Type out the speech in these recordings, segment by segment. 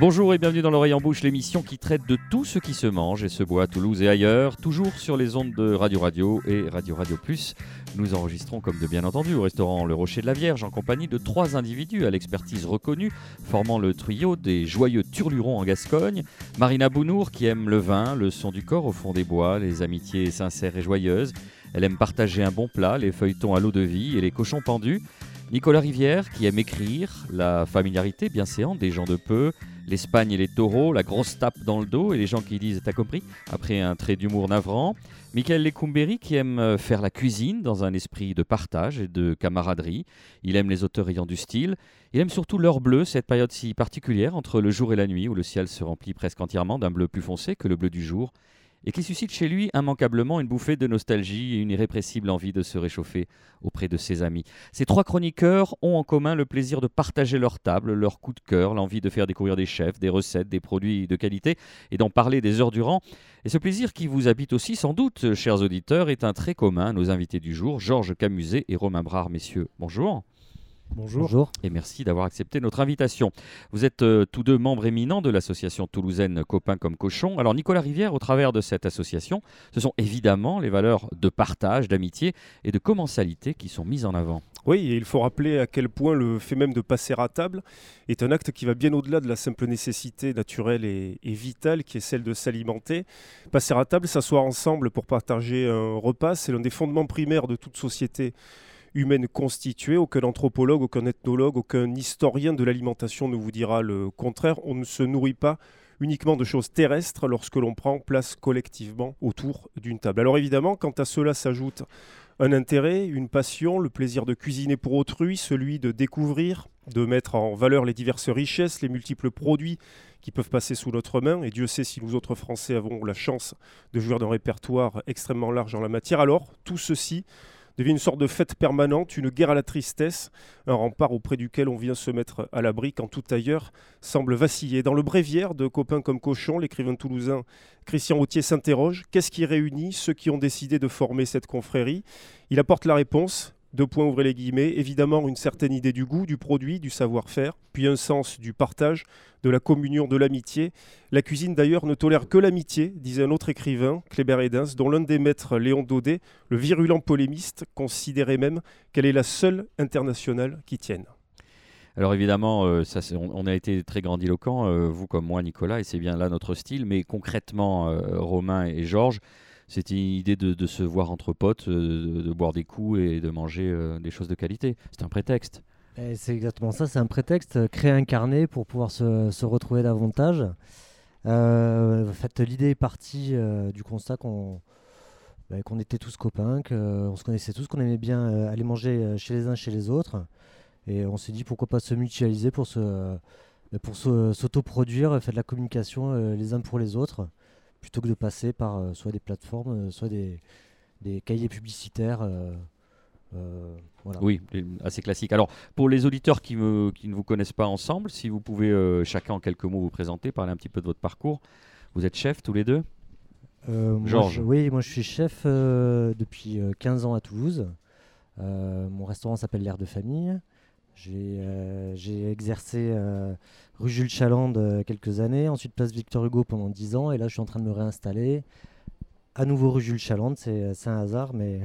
Bonjour et bienvenue dans l'oreille en bouche, l'émission qui traite de tout ce qui se mange et se boit à Toulouse et ailleurs, toujours sur les ondes de Radio Radio et Radio Radio Plus. Nous enregistrons comme de bien entendu au restaurant Le Rocher de la Vierge en compagnie de trois individus à l'expertise reconnue, formant le trio des joyeux turlurons en Gascogne. Marina Bounour qui aime le vin, le son du corps au fond des bois, les amitiés sincères et joyeuses. Elle aime partager un bon plat, les feuilletons à l'eau de vie et les cochons pendus. Nicolas Rivière qui aime écrire, la familiarité bien séante des gens de peu, l'Espagne et les taureaux, la grosse tape dans le dos et les gens qui disent T'as compris après un trait d'humour navrant. Michael Lecumberi qui aime euh, faire la cuisine dans un esprit de partage et de camaraderie. Il aime les auteurs ayant du style. Il aime surtout l'heure bleue, cette période si particulière entre le jour et la nuit où le ciel se remplit presque entièrement d'un bleu plus foncé que le bleu du jour et qui suscite chez lui immanquablement une bouffée de nostalgie et une irrépressible envie de se réchauffer auprès de ses amis. Ces trois chroniqueurs ont en commun le plaisir de partager leur table, leur coup de cœur, l'envie de faire découvrir des chefs, des recettes, des produits de qualité et d'en parler des heures durant. Et ce plaisir qui vous habite aussi sans doute, chers auditeurs, est un trait commun à nos invités du jour, Georges Camuset et Romain Brard, messieurs. Bonjour. Bonjour. Et merci d'avoir accepté notre invitation. Vous êtes euh, tous deux membres éminents de l'association toulousaine Copains comme Cochons. Alors Nicolas Rivière, au travers de cette association, ce sont évidemment les valeurs de partage, d'amitié et de commensalité qui sont mises en avant. Oui, et il faut rappeler à quel point le fait même de passer à table est un acte qui va bien au-delà de la simple nécessité naturelle et, et vitale qui est celle de s'alimenter. Passer à table, s'asseoir ensemble pour partager un repas, c'est l'un des fondements primaires de toute société humaine constituée. Aucun anthropologue, aucun ethnologue, aucun historien de l'alimentation ne vous dira le contraire. On ne se nourrit pas uniquement de choses terrestres lorsque l'on prend place collectivement autour d'une table. Alors évidemment, quand à cela s'ajoute un intérêt, une passion, le plaisir de cuisiner pour autrui, celui de découvrir, de mettre en valeur les diverses richesses, les multiples produits qui peuvent passer sous notre main, et Dieu sait si nous autres Français avons la chance de jouir d'un répertoire extrêmement large en la matière, alors tout ceci devient une sorte de fête permanente, une guerre à la tristesse, un rempart auprès duquel on vient se mettre à l'abri quand tout ailleurs semble vaciller. Dans le bréviaire de Copains comme Cochon, l'écrivain toulousain Christian Autier s'interroge. Qu'est-ce qui réunit ceux qui ont décidé de former cette confrérie? Il apporte la réponse deux points, ouvrez les guillemets, évidemment une certaine idée du goût, du produit, du savoir-faire, puis un sens du partage, de la communion, de l'amitié. La cuisine d'ailleurs ne tolère que l'amitié, disait un autre écrivain, Kléber Edens, dont l'un des maîtres, Léon Daudet, le virulent polémiste, considérait même qu'elle est la seule internationale qui tienne. Alors évidemment, euh, ça, on, a été très grandiloquent, euh, vous comme moi, Nicolas, et c'est bien là notre style, mais concrètement, euh, Romain et Georges, c'était une idée de, se voir entre potes, de, de, boire des coups et de manger des choses de qualité. C'est un prétexte. C'est exactement ça, c'est un prétexte, euh, créer un carnet pour pouvoir se, retrouver davantage. Euh, l'idée est partie euh, du constat qu'on bah, qu'on était tous copains, qu'on se connaissait tous, qu'on aimait bien aller manger chez les uns, chez les autres. Et on s'est dit pourquoi pas se mutualiser pour pour s'autoproduire, faire de la communication les uns pour les autres, plutôt que de passer par soit des plateformes, soit des, des cahiers publicitaires. Euh, oui, assez classique. Alors, pour les auditeurs qui, qui, ne vous connaissent pas ensemble, si vous pouvez euh, chacun en quelques mots vous présenter, parler un petit peu de votre parcours. Vous êtes chef tous les deux? Euh, Georges Oui, moi je suis chef depuis 15 ans à Toulouse. mon restaurant s'appelle L'Air de Famille. J'ai exercé rue Jules Chaland quelques années, ensuite place Victor Hugo pendant 10 ans, et là je suis en train de me réinstaller. À nouveau rue Jules Chaland, c'est un hasard, mais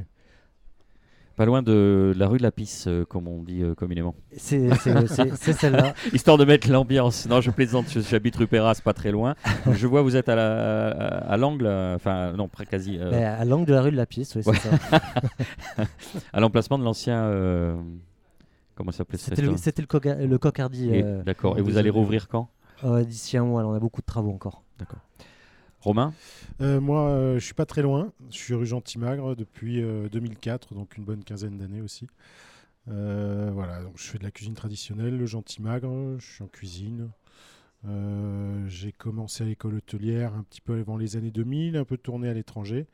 pas loin de la rue de la Pisse, euh, comme on dit euh, communément. C'est celle-là. Histoire de mettre l'ambiance. Non, je plaisante, j'habite rue Perras, pas très loin. je vois, vous êtes à l'angle, à, enfin, non, près quasi. Euh, ben, à l'angle de la rue de la Pisse, oui, c'est ça. à l'emplacement de l'ancien. Comment ça s'appelait C'était le, le, le Cocardi. D'accord. Et vous allez rouvrir quand? D'ici un mois, on a beaucoup de travaux encore. D'accord. Romain? Euh, Moi, je euh, je suis pas très loin. Je suis rue Gentilmagre depuis 2004, euh, donc une bonne quinzaine d'années aussi. voilà, donc je fais de la cuisine traditionnelle, le Gentilmagre. Je suis en cuisine. j'ai commencé à l'école hôtelière un petit peu avant les années 2000, un peu tourné à l'étranger.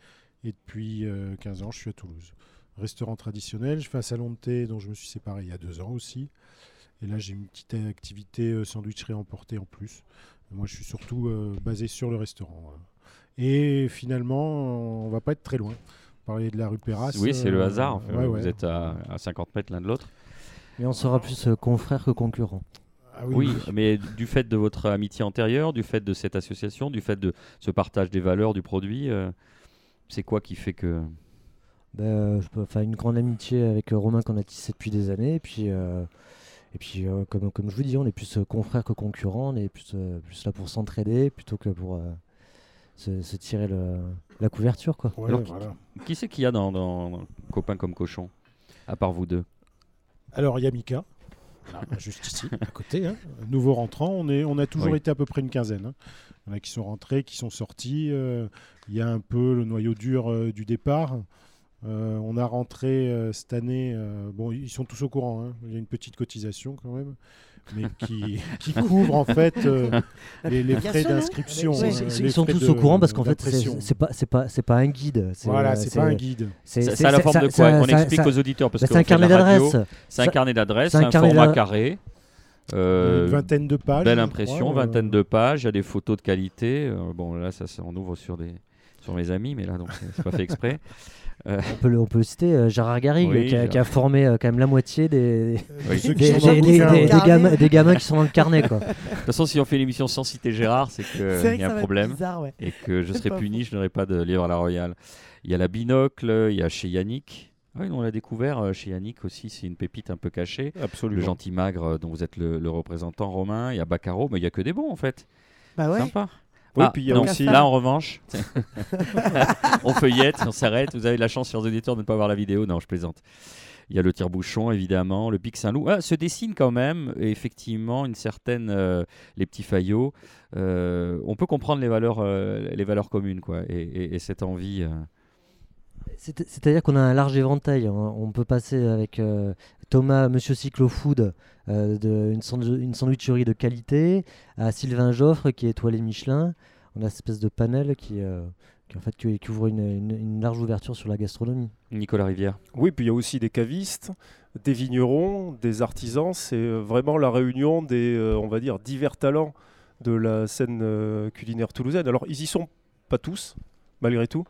Et depuis 15 ans, je suis à Toulouse. Restaurant traditionnel, je fais un salon de thé dont je me suis séparé il y a deux ans aussi. Et là, j'ai une petite activité sandwicherie emportée en plus. Moi, je suis surtout euh, basé sur le restaurant. Et finalement, on va pas être très loin. Parler de la rue Perras. Oui, c'est le euh, hasard. vous êtes à, 50 mètres l'un de l'autre. Mais on sera plus euh, confrères que concurrents. Ah Oui, mais du fait de votre amitié antérieure, du fait de cette association, du fait de ce partage des valeurs du produit, euh, c'est quoi qui fait que. Ben, euh, je peux- enfin, une grande amitié avec euh, Romain qu'on a tissé depuis des années. Et puis, euh, et puis euh, comme, comme je vous dis, on est plus confrères que concurrents. On est plus, euh, plus là pour s'entraider plutôt que pour euh, se, se tirer le- la couverture. Quoi. Ouais, Alors, voilà. Qui c'est qu'il y a dans, dans, Copain comme cochon À part vous deux? Alors, il y a Mika, là, juste ici, à côté. hein. Nouveau rentrant, on, est, on a toujours Oui. été à peu près une quinzaine. hein. Il y en a qui sont rentrés, qui sont sortis. euh, Il y a un peu le noyau dur euh, du départ. Euh, on a rentré euh, cette année, euh, bon, ils sont tous au courant, hein. il y a une petite cotisation quand même, mais qui, qui couvre en fait euh, les, les frais non d'inscription. Oui, Ils- hein, sont tous de- au courant parce qu'en fait, c'est pas, pas, un guide. c'est, Voilà, c'est pas un guide. c'est- Ça, c'est- ça a la forme de quoi On ça- explique ça- aux auditeurs parce bah, que c'est un carnet d'adresses. C'est un carnet c'est un format carré. euh, une vingtaine de pages. Belle impression, crois, euh, vingtaine de pages, il y a des photos de qualité. euh, bon, là, ça, ça, on ouvre sur, des, sur mes amis, mais là, donc, c'est c'est pas fait exprès. On peut, le- on peut le citer, euh, Gérard Garrigue, Oui, qui, a, qui a formé euh, quand même la moitié des, le gamins, qui sont dans le carnet. Quoi. De toute façon, si on fait l'émission sans citer Gérard, c'est qu'il y a un problème bizarre, ouais. et que je C'est serai pas puni, je n'aurai pas de livre à la Royale. Il y a la binocle, il y a chez Yannick. Ah oui, on l'a découvert euh, chez Yannick aussi, c'est une pépite un peu cachée. Le Absolument. gentil magre euh, dont vous êtes le, le représentant romain. Il y a Baccaro, mais il y a que des bons en fait. Bah ouais. Sympa. Oui, Ah, puis il y a non, aussi. Là, en revanche, on feuillette, on s'arrête. Vous avez la chance, chers auditeurs, de ne pas voir la vidéo. Non, je plaisante. Il y a le tire-bouchon, évidemment, le Pic Saint-Loup. Ah, se dessine quand même, effectivement, une certaine. euh, les petits faillots. Euh, on peut comprendre les valeurs, euh, les valeurs communes, quoi. Et, et- et cette envie. C'est- C'est-à-dire qu'on a un large éventail. On, on peut passer avec euh, Thomas, Monsieur Cyclofood, euh, de, une, sandw- une sandwicherie de qualité, à Sylvain Joffre, qui est étoilé Michelin. On a cette espèce de panel qui, euh, qui, en fait, qui, qui ouvre une, une- une large ouverture sur la gastronomie. Nicolas Rivière. Oui, puis il y a aussi des cavistes, des vignerons, des artisans. C'est vraiment la réunion des, euh, on va dire, divers talents de la scène euh, culinaire toulousaine. Alors, ils y sont pas tous, malgré tout.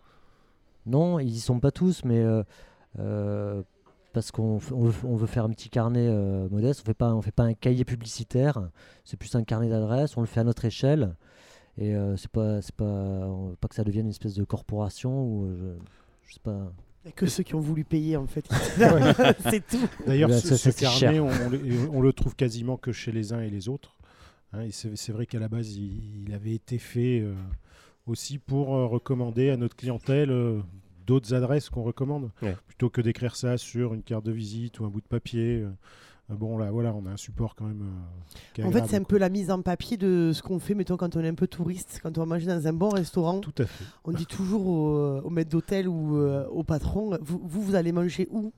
Non, ils y sont pas tous, mais euh, euh, parce qu'on f- on veut, on veut faire un petit carnet euh, modeste. On fait pas, on fait pas un cahier publicitaire. C'est plus un carnet d'adresses. On le fait à notre échelle. Et euh, c'est pas, c'est pas, on veut pas que ça devienne une espèce de corporation ou euh, je, je sais pas. Il n'y a que ceux qui ont voulu payer, en fait. C'est tout. D'ailleurs, ce, carnet, on, on le- trouve quasiment que chez les uns et les autres. Hein, et c'est c'est vrai qu'à la base, il, il avait été fait euh, aussi pour euh, recommander à notre clientèle euh, d'autres adresses qu'on recommande, Ouais. plutôt que d'écrire ça sur une carte de visite ou un bout de papier. euh, bon, là, voilà, on a un support quand même. euh, qui est En fait, c'est un peu la mise en papier de ce qu'on fait, mettons, quand on est un peu touriste, quand on va manger dans un bon restaurant. Tout à fait. On dit toujours au, au maître d'hôtel ou euh, au patron, vous, vous, vous allez manger où?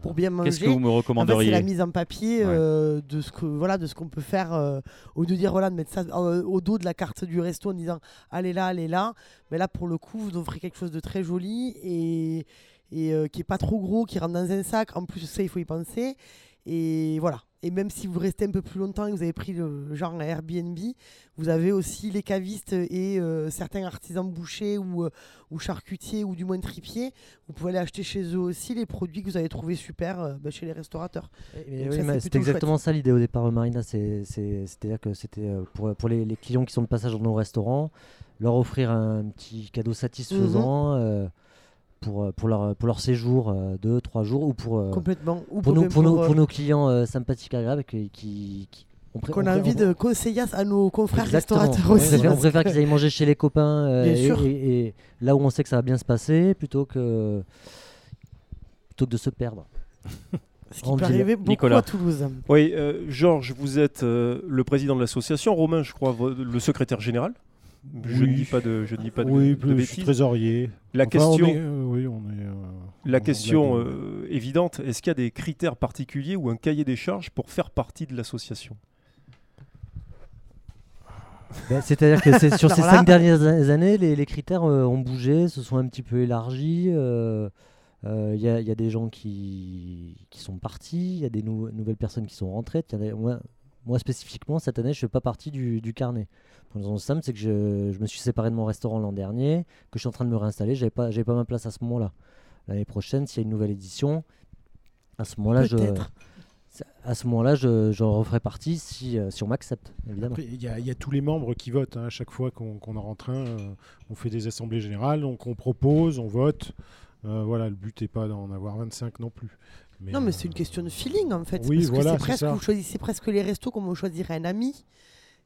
Pour bien manger Qu'est-ce que vous me En fait, c'est la mise en papier Ouais. euh, de ce que voilà de ce qu'on peut faire euh, au lieu de dire voilà de mettre ça euh, au dos de la carte du resto en disant allez là allez là. Mais là pour le coup vous offrez quelque chose de très joli et et qui est pas trop gros qui rentre dans un sac. En plus ça il faut y penser. Et voilà et même si vous restez un peu plus longtemps et que vous avez pris le genre Airbnb vous avez aussi les cavistes et euh, certains artisans bouchers ou, euh, ou charcutiers ou du moins tripiers vous pouvez aller acheter chez eux aussi les produits que vous avez trouvés super euh, bah, chez les restaurateurs oui, c'est exactement ça l'idée au départ, Marina. c'est- c'est- C'est-à-dire que c'était pour, pour les, les clients qui sont de passage dans nos restaurants, leur offrir un petit cadeau satisfaisant Mhm. Pour, euh, pour, leur, pour leur séjour, euh, deux, trois jours, ou pour, euh, complètement ou pour, nos, pour, nos, pour nos clients euh, sympathiques, agréables, qui, qui, qui- on pré- qu'on on a envie on- de conseiller à nos confrères Exactement. restaurateurs On aussi. préfère, on préfère qu'ils aillent manger chez les copains euh, et, sûr. et- et là où on sait que ça va bien se passer, plutôt que, plutôt que de se perdre. Ce qui en peut ville. arriver beaucoup Nicolas. à Toulouse. Oui, euh, Georges, vous êtes euh, le président de l'association. Romain, je crois, le secrétaire général. Je Oui. ne dis pas de, je ne dis pas de, oui, de je suis trésorier. La Enfin, question, on est, euh, oui, on est. euh, la on question euh, évidente, est-ce qu'il y a des critères particuliers ou un cahier des charges pour faire partie de l'association? Ben, C'est-à-dire que c'est- sur ces là- cinq dernières a- années, les, les critères euh, ont bougé, se sont un petit peu élargis. euh, euh, Il y, a- il y a des gens qui, qui sont partis, il y a des nou- nouvelles personnes qui sont rentrées. Y a- moi, spécifiquement, cette année, je ne fais pas partie du, du carnet. Pour raison simple, c'est que je, je me suis séparé de mon restaurant l'an dernier, que je suis en train de me réinstaller. Je n'avais pas, j'avais pas ma place à ce moment-là. L'année prochaine, s'il y a une nouvelle édition, à ce moment-là, je, à ce moment-là, je, je referai partie si, euh, si on m'accepte, évidemment. Il y, a- il y a tous les membres qui votent. hein. À chaque fois qu'on qu'on en rentre un, euh, on fait des assemblées générales, donc on propose, on vote. Euh, voilà, le but n'est pas d'en avoir 25 non plus. Mais, Non, mais euh, c'est une question de feeling en fait. Oui, parce que voilà, c'est c'est presque, ça. vous choisissez presque les restos comme on choisirait un ami.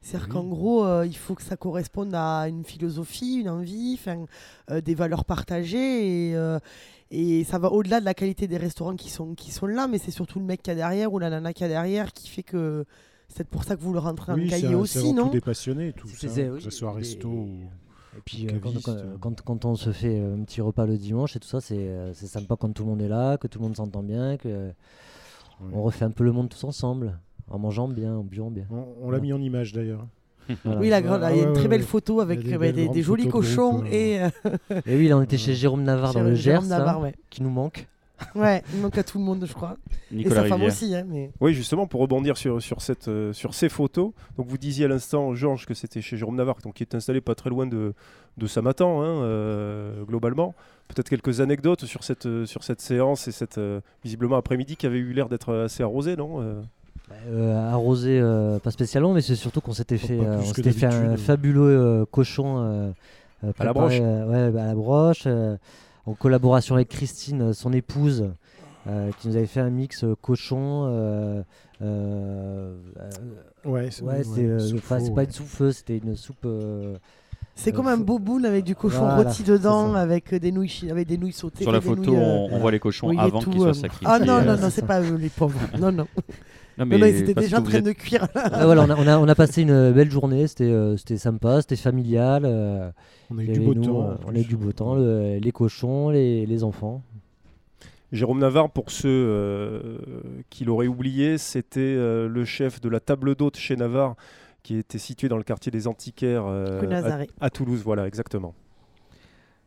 C'est-à-dire Oui. qu'en gros, euh, il faut que ça corresponde à une philosophie, une envie, 'fin, euh, des valeurs partagées. Et, euh, et ça va au-delà de la qualité des restaurants qui sont, qui sont là, mais c'est surtout le mec qui a derrière ou la nana qui a derrière qui fait que c'est pour ça que vous le rentrez dans oui, le c'est cahier un- aussi, non? tout des passionnés, tout C'est- ça, c'est- que ce soit et- resto ou... Et puis euh, quand, caviste. quand- quand- quand on se fait euh, un petit repas le dimanche et tout ça, c'est euh, c'est sympa quand tout le monde est là, que tout le monde s'entend bien, que euh, on refait un peu le monde tous ensemble, en mangeant bien, en buvant bien. On, on l'a mis en image d'ailleurs. Voilà. Oui, la grande- Ah il y a ouais, une très belle ouais. photo avec des euh, belles des, des grandes jolis cochons euh. et euh, Et oui, là on était chez Jérôme Navarre dans le Gers, Navarre, ouais. qui nous manque. Ouais, il manque à tout le monde, je crois. et Nicolas sa femme aussi, hein, mais... Oui, justement, pour rebondir sur, sur, cette, euh, sur ces photos, donc vous disiez à l'instant, Georges, que c'était chez Jérôme Navarre, donc qui est installé pas très loin de, de Samatan, hein, euh, globalement. Peut-être quelques anecdotes sur cette, euh, sur cette séance et cette, euh, visiblement, après-midi qui avait eu l'air d'être assez arrosé, non euh Euh, arrosé, euh, pas spécialement, mais c'est surtout qu'on s'était fait, plus euh, on que s'était fait un fabuleux euh, cochon À la broche. euh, ouais, bah, à la broche, euh, en collaboration avec Christine, euh, son épouse, euh, qui nous avait fait un mix euh, cochon. euh, euh, euh, Ouais, c'est ouais, ouais, euh, pas ouais. une souffle, c'était une soupe. euh, C'est Euh, comme un boboon avec du cochon Voilà, rôti dedans, avec des nouilles, avec des nouilles sautées. Sur la photo, nouilles, euh, on, on voit les cochons avant qu'ils soient sacrifiés. Ah non, non, non, c'est pas eux, les pauvres. Non, non. Non, Non, non, ils étaient déjà en train êtes- de cuire. ah, voilà, on, a, on, a, on a passé une belle journée, c'était euh, c'était sympa, c'était familial. euh, On a eu du beau nous, temps. euh, en on a plus. eu du beau temps, le- les cochons, les, les enfants. Jérôme Navarre, pour ceux euh, qui l'auraient oublié, c'était euh, le chef de la table d'hôte chez Navarre, qui était situé dans le quartier des Antiquaires euh, à, à Toulouse. Voilà, exactement.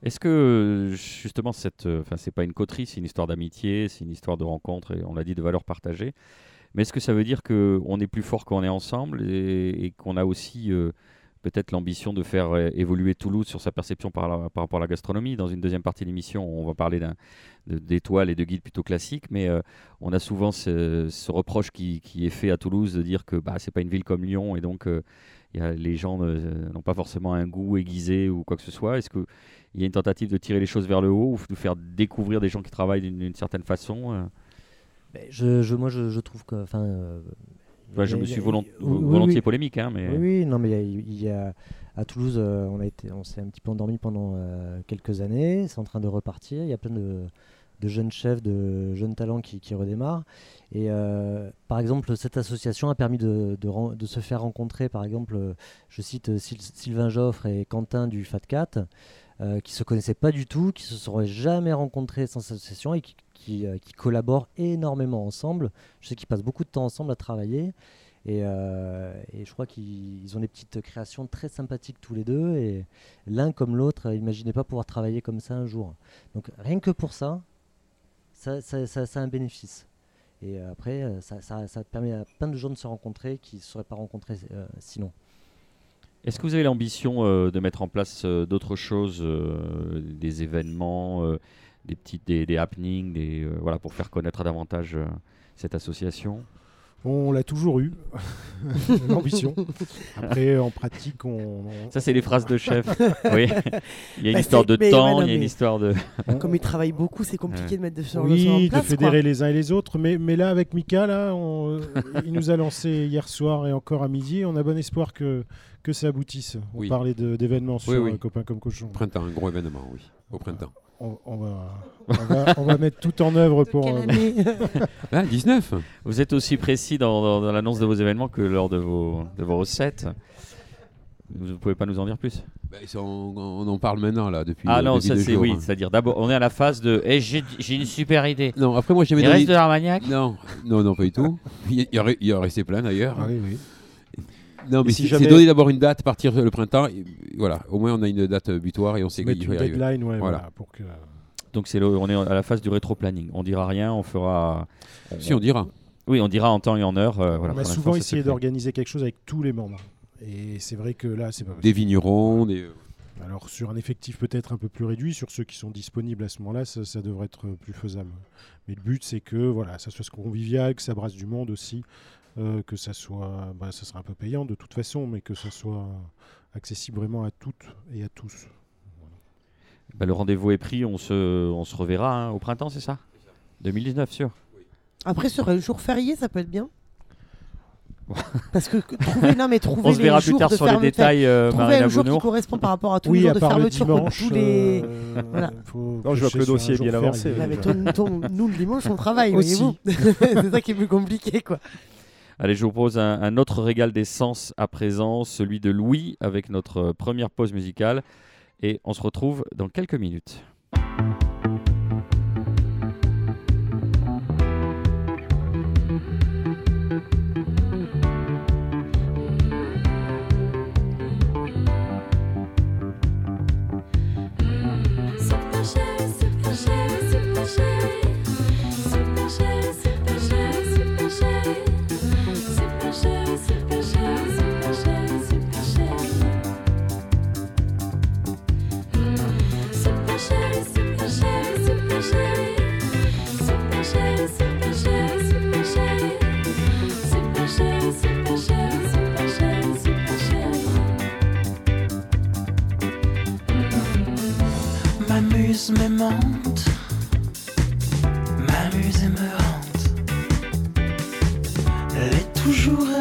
Est-ce que euh, justement cette, euh, enfin c'est pas une coterie, c'est une histoire d'amitié, c'est une histoire de rencontre et on l'a dit de valeurs partagées. Mais est-ce que ça veut dire que on est plus fort quand on est ensemble et, qu'on a aussi euh, peut-être l'ambition de faire euh, évoluer Toulouse sur sa perception par, rapport à la gastronomie? Dans une deuxième partie de l'émission, on va parler d'étoiles et de guides plutôt classiques, mais euh, on a souvent ce, reproche qui, est fait à Toulouse de dire que bah, c'est pas une ville comme Lyon et donc les gens n'ont pas forcément un goût aiguisé ou quoi que ce soit. Est-ce que il y a une tentative de tirer les choses vers le haut ou de faire découvrir des gens qui travaillent d'une certaine façon je, je- moi, je, je trouve que. enfin, euh, Je me suis volont- oui, oui, volontiers oui. polémique, hein, mais Oui, oui, non, mais il y a- il y, a à Toulouse, euh, on a été, on s'est un petit peu endormi pendant euh, quelques années. C'est en train de repartir. Il y a plein de, de jeunes chefs, de jeunes talents qui, qui redémarrent. Et par exemple, cette association a permis de, de ren- de se faire rencontrer, par exemple, je cite Syl- Sylvain Joffre et Quentin du Fat Cat, euh, qui se connaissaient pas du tout, qui se seraient jamais rencontrés sans cette association et qui, qui, euh, qui collaborent énormément ensemble. Je sais qu'ils passent beaucoup de temps ensemble à travailler. Et, euh, et je crois qu'ils ils ont des petites créations très sympathiques tous les deux. Et l'un comme l'autre, euh, imaginez pas pouvoir travailler comme ça un jour. Donc rien que pour ça, ça, a un bénéfice. Et après, ça, permet à plein de gens de se rencontrer qui ne se seraient pas rencontrés sinon. est-ce que vous avez l'ambition de mettre en place d'autres choses, des événements, des petites, des, des happenings, des, euh, voilà, pour faire connaître davantage euh, cette association On l'a toujours eu, l'ambition. Après, en pratique, on. on- Ça, c'est les phrases de chef. oui. Il y a une Bah, histoire de mais- temps, ouais, non, il y a une histoire de. Comme ils travaillent beaucoup, c'est compliqué Ouais. de mettre de choses en Oui, place. de fédérer quoi. les uns et les autres. Mais, mais là, avec Mika, là, on- il nous a lancé hier soir et encore à midi. On a bon espoir que, que ça aboutisse. On Oui. parlait d'événements sur oui. euh, Copains comme Cochon. Printemps, un gros événement, oui, au printemps. On, on va, on, va, on va mettre tout en œuvre pour. Quelle euh, année? Ah, 19 Vous êtes aussi précis dans, dans- dans l'annonce de vos événements que lors de vos, de vos recettes. Vous ne pouvez pas nous en dire plus? Sont- on, en parle maintenant, là, depuis Ah euh, non, ça c'est oui. hein. C'est-à-dire d'abord, on est à la phase de Eh, j'ai j'ai une super idée. Non, après, moi, j'avais Il donné... reste de l'Armagnac? Non, non, non, pas du tout. Il y, il y aurait, il y aurait resté plein, d'ailleurs. ah oui, oui. Non, mais si c'est jamais- c'est donner d'abord une date, partir le printemps. et voilà, au moins, on a une date butoir et on sait qu'il y arriver. deadline, ouais, Voilà. voilà, pour que. Donc c'est le- on est à la phase du rétro-planning. On dira rien, on fera. Si, on dira. Oui, on dira en temps et en heure. euh, voilà, on a souvent essayé d'organiser quelque chose avec tous les membres. Et c'est vrai que là, c'est pas Des possible. vignerons, des... Alors sur un effectif peut-être un peu plus réduit, sur ceux qui sont disponibles à ce moment-là, ça, ça devrait être plus faisable. Mais le but c'est que voilà, ça soit convivial, que ça brasse du monde aussi, euh, que ça soit, bah, ça sera un peu payant de toute façon, mais que ça soit accessible vraiment à toutes et à tous. Bah, le rendez-vous est pris, on se, on se reverra hein, au printemps, c'est ça? 2019, sûr. Après, sur un jour férié, ça peut être bien. Parce que trouver, non, mais trouver On se verra les plus jours tard sur les détails, euh, trouver Marina un jour qui correspond par rapport à tous les Oui, jours à de le fermeture dimanche. tous les. euh, Voilà. faut Non, je vois que le dossier est bien avancé. Ouais, mais ton- ton- nous, le dimanche, on travaille, Aussi. voyez-vous. c'est ça qui est plus compliqué, quoi. Allez, je vous propose un, un autre régal des sens à présent, celui de Louis, avec notre euh, première pause musicale. Et on se retrouve dans quelques minutes. M'amuse, m'aimante, m'amuse et me hante. Elle est toujours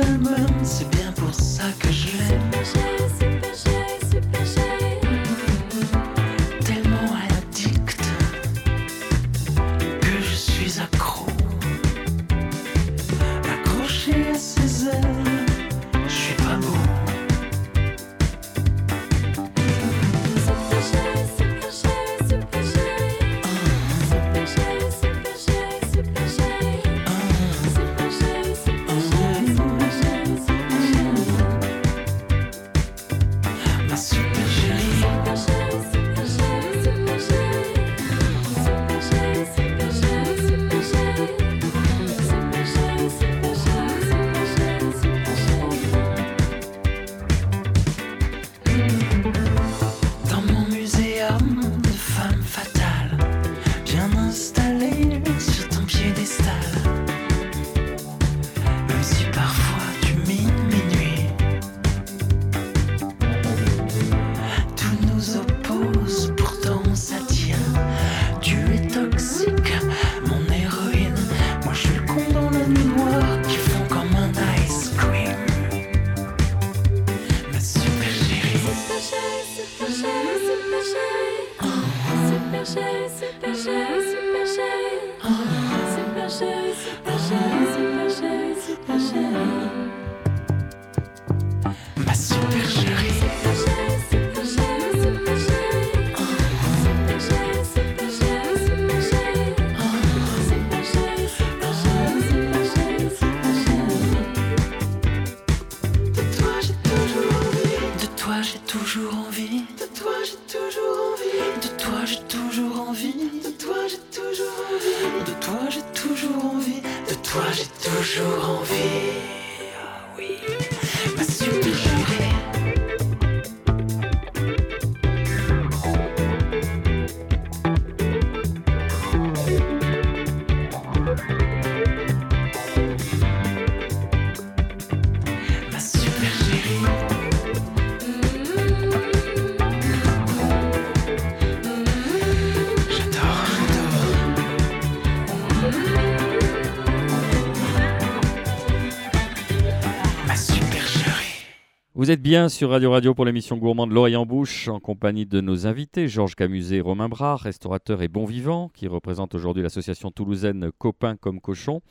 bien sur Radio Radio pour l'émission Gourmand de l'Oreille en Bouche, en compagnie de nos invités, Georges Camuset et Romain Bras, restaurateurs et bons vivants, qui représentent aujourd'hui l'association toulousaine Copains comme Cochons.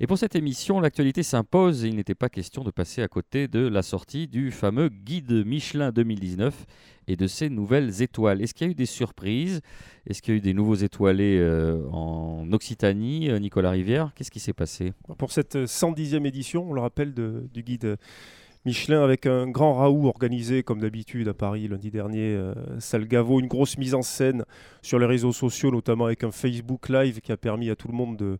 Et pour cette émission, l'actualité s'impose et il n'était pas question de passer à côté de la sortie du fameux guide Michelin 2019 et de ses nouvelles étoiles. Est-ce qu'il y a eu des surprises? Est-ce qu'il y a eu des nouveaux étoilés euh, en Occitanie euh, Nicolas Rivière, qu'est-ce qui s'est passé? Pour cette 110e édition, on le rappelle, du guide Michelin avec un grand raout organisé comme d'habitude à Paris lundi dernier, euh, salle Gaveau, une grosse mise en scène sur les réseaux sociaux, notamment avec un Facebook Live qui a permis à tout le monde de,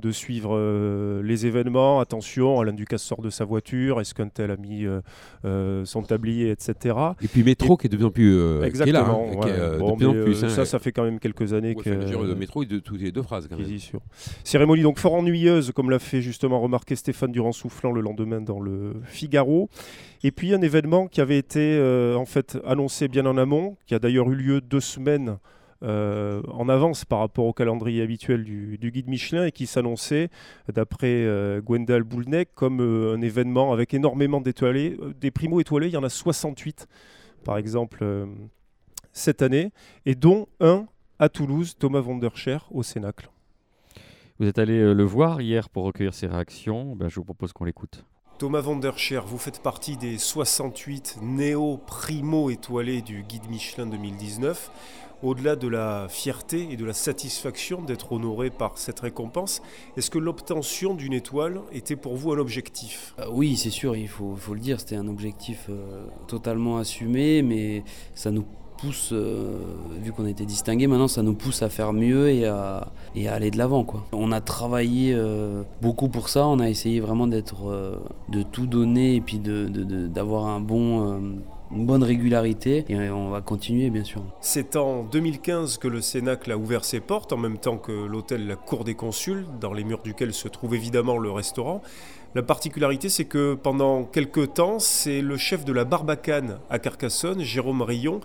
de suivre euh, les événements. Attention, Alain Ducasse sort de sa voiture, est-ce qu'un tel a mis euh, euh, son tablier, etc. Et puis Métro qui est de plus en plus. qui est là, Exactement. hein, qui est, Bon, de plus en mais, plus. hein, ça, ça fait quand même quelques années ouais, que. le métro, il de toutes les deux phrases quand même. Quasi sûr. Cérémonie donc fort ennuyeuse, comme l'a fait justement remarquer Stéphane Durand-Soufflant le lendemain dans le Figaro. Et puis un événement qui avait été en fait annoncé bien en amont, qui a d'ailleurs eu lieu deux semaines euh, en avance par rapport au calendrier habituel du, du guide Michelin et qui s'annonçait, d'après euh, Gwendal Boulnec, comme euh, un événement avec énormément d'étoilés. Des primo étoilés, il y en a 68 par exemple euh, cette année, et dont un à Toulouse, Thomas Vonderscher au Cénacle. Vous êtes allé le voir hier pour recueillir ses réactions. Ben, je vous propose qu'on l'écoute. Thomas Vonderscher, vous faites partie des 68 néo-primo étoilés du guide Michelin 2019. Au-delà de la fierté et de la satisfaction d'être honoré par cette récompense, est-ce que l'obtention d'une étoile était pour vous un objectif? Euh, oui, c'est sûr, il faut, le dire, c'était un objectif euh, totalement assumé, mais ça nous pousse, euh, vu qu'on a été distingué, maintenant ça nous pousse à faire mieux et à, aller de l'avant. On a travaillé beaucoup pour ça, on a essayé vraiment d'être, de tout donner et puis d'avoir un bon, une bonne régularité et on va continuer bien sûr. C'est en 2015 que le Cénacle a ouvert ses portes, en même temps que l'hôtel La Cour des Consuls, dans les murs duquel se trouve évidemment le restaurant. La particularité, c'est que pendant quelques temps, c'est le chef de la Barbacane à Carcassonne, Jérôme Rillon,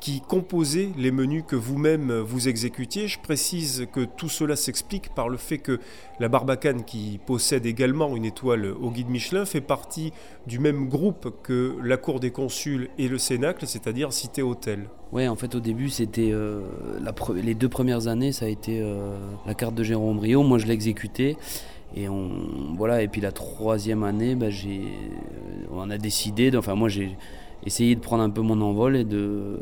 qui composait les menus que vous-même vous exécutiez. Je précise que tout cela s'explique par le fait que la Barbacane, qui possède également une étoile au guide Michelin, fait partie du même groupe que la Cour des Consuls et le Cénacle, c'est-à-dire Cité Hôtel. Ouais, en fait, au début, c'était euh, les deux premières années, ça a été euh, la carte de Jérôme Brio. Moi, je l'ai exécutée. Et voilà. Et puis la troisième année, bah, euh, on a décidé. enfin, moi, j'ai essayé de prendre un peu mon envol et de,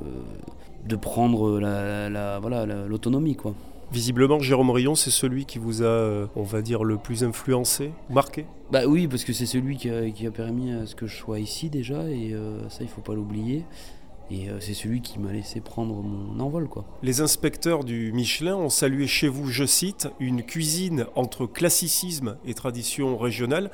de prendre la, la- voilà, la- l'autonomie, quoi. Visiblement, Jérôme Rion, c'est celui qui vous a, euh, on va dire, le plus influencé, marqué? Bah oui, parce que c'est celui qui a, qui a permis à ce que je sois ici déjà, et euh, ça, il faut pas l'oublier. Et euh, c'est celui qui m'a laissé prendre mon envol, quoi. Les inspecteurs du Michelin ont salué chez vous, je cite, une cuisine entre classicisme et tradition régionale.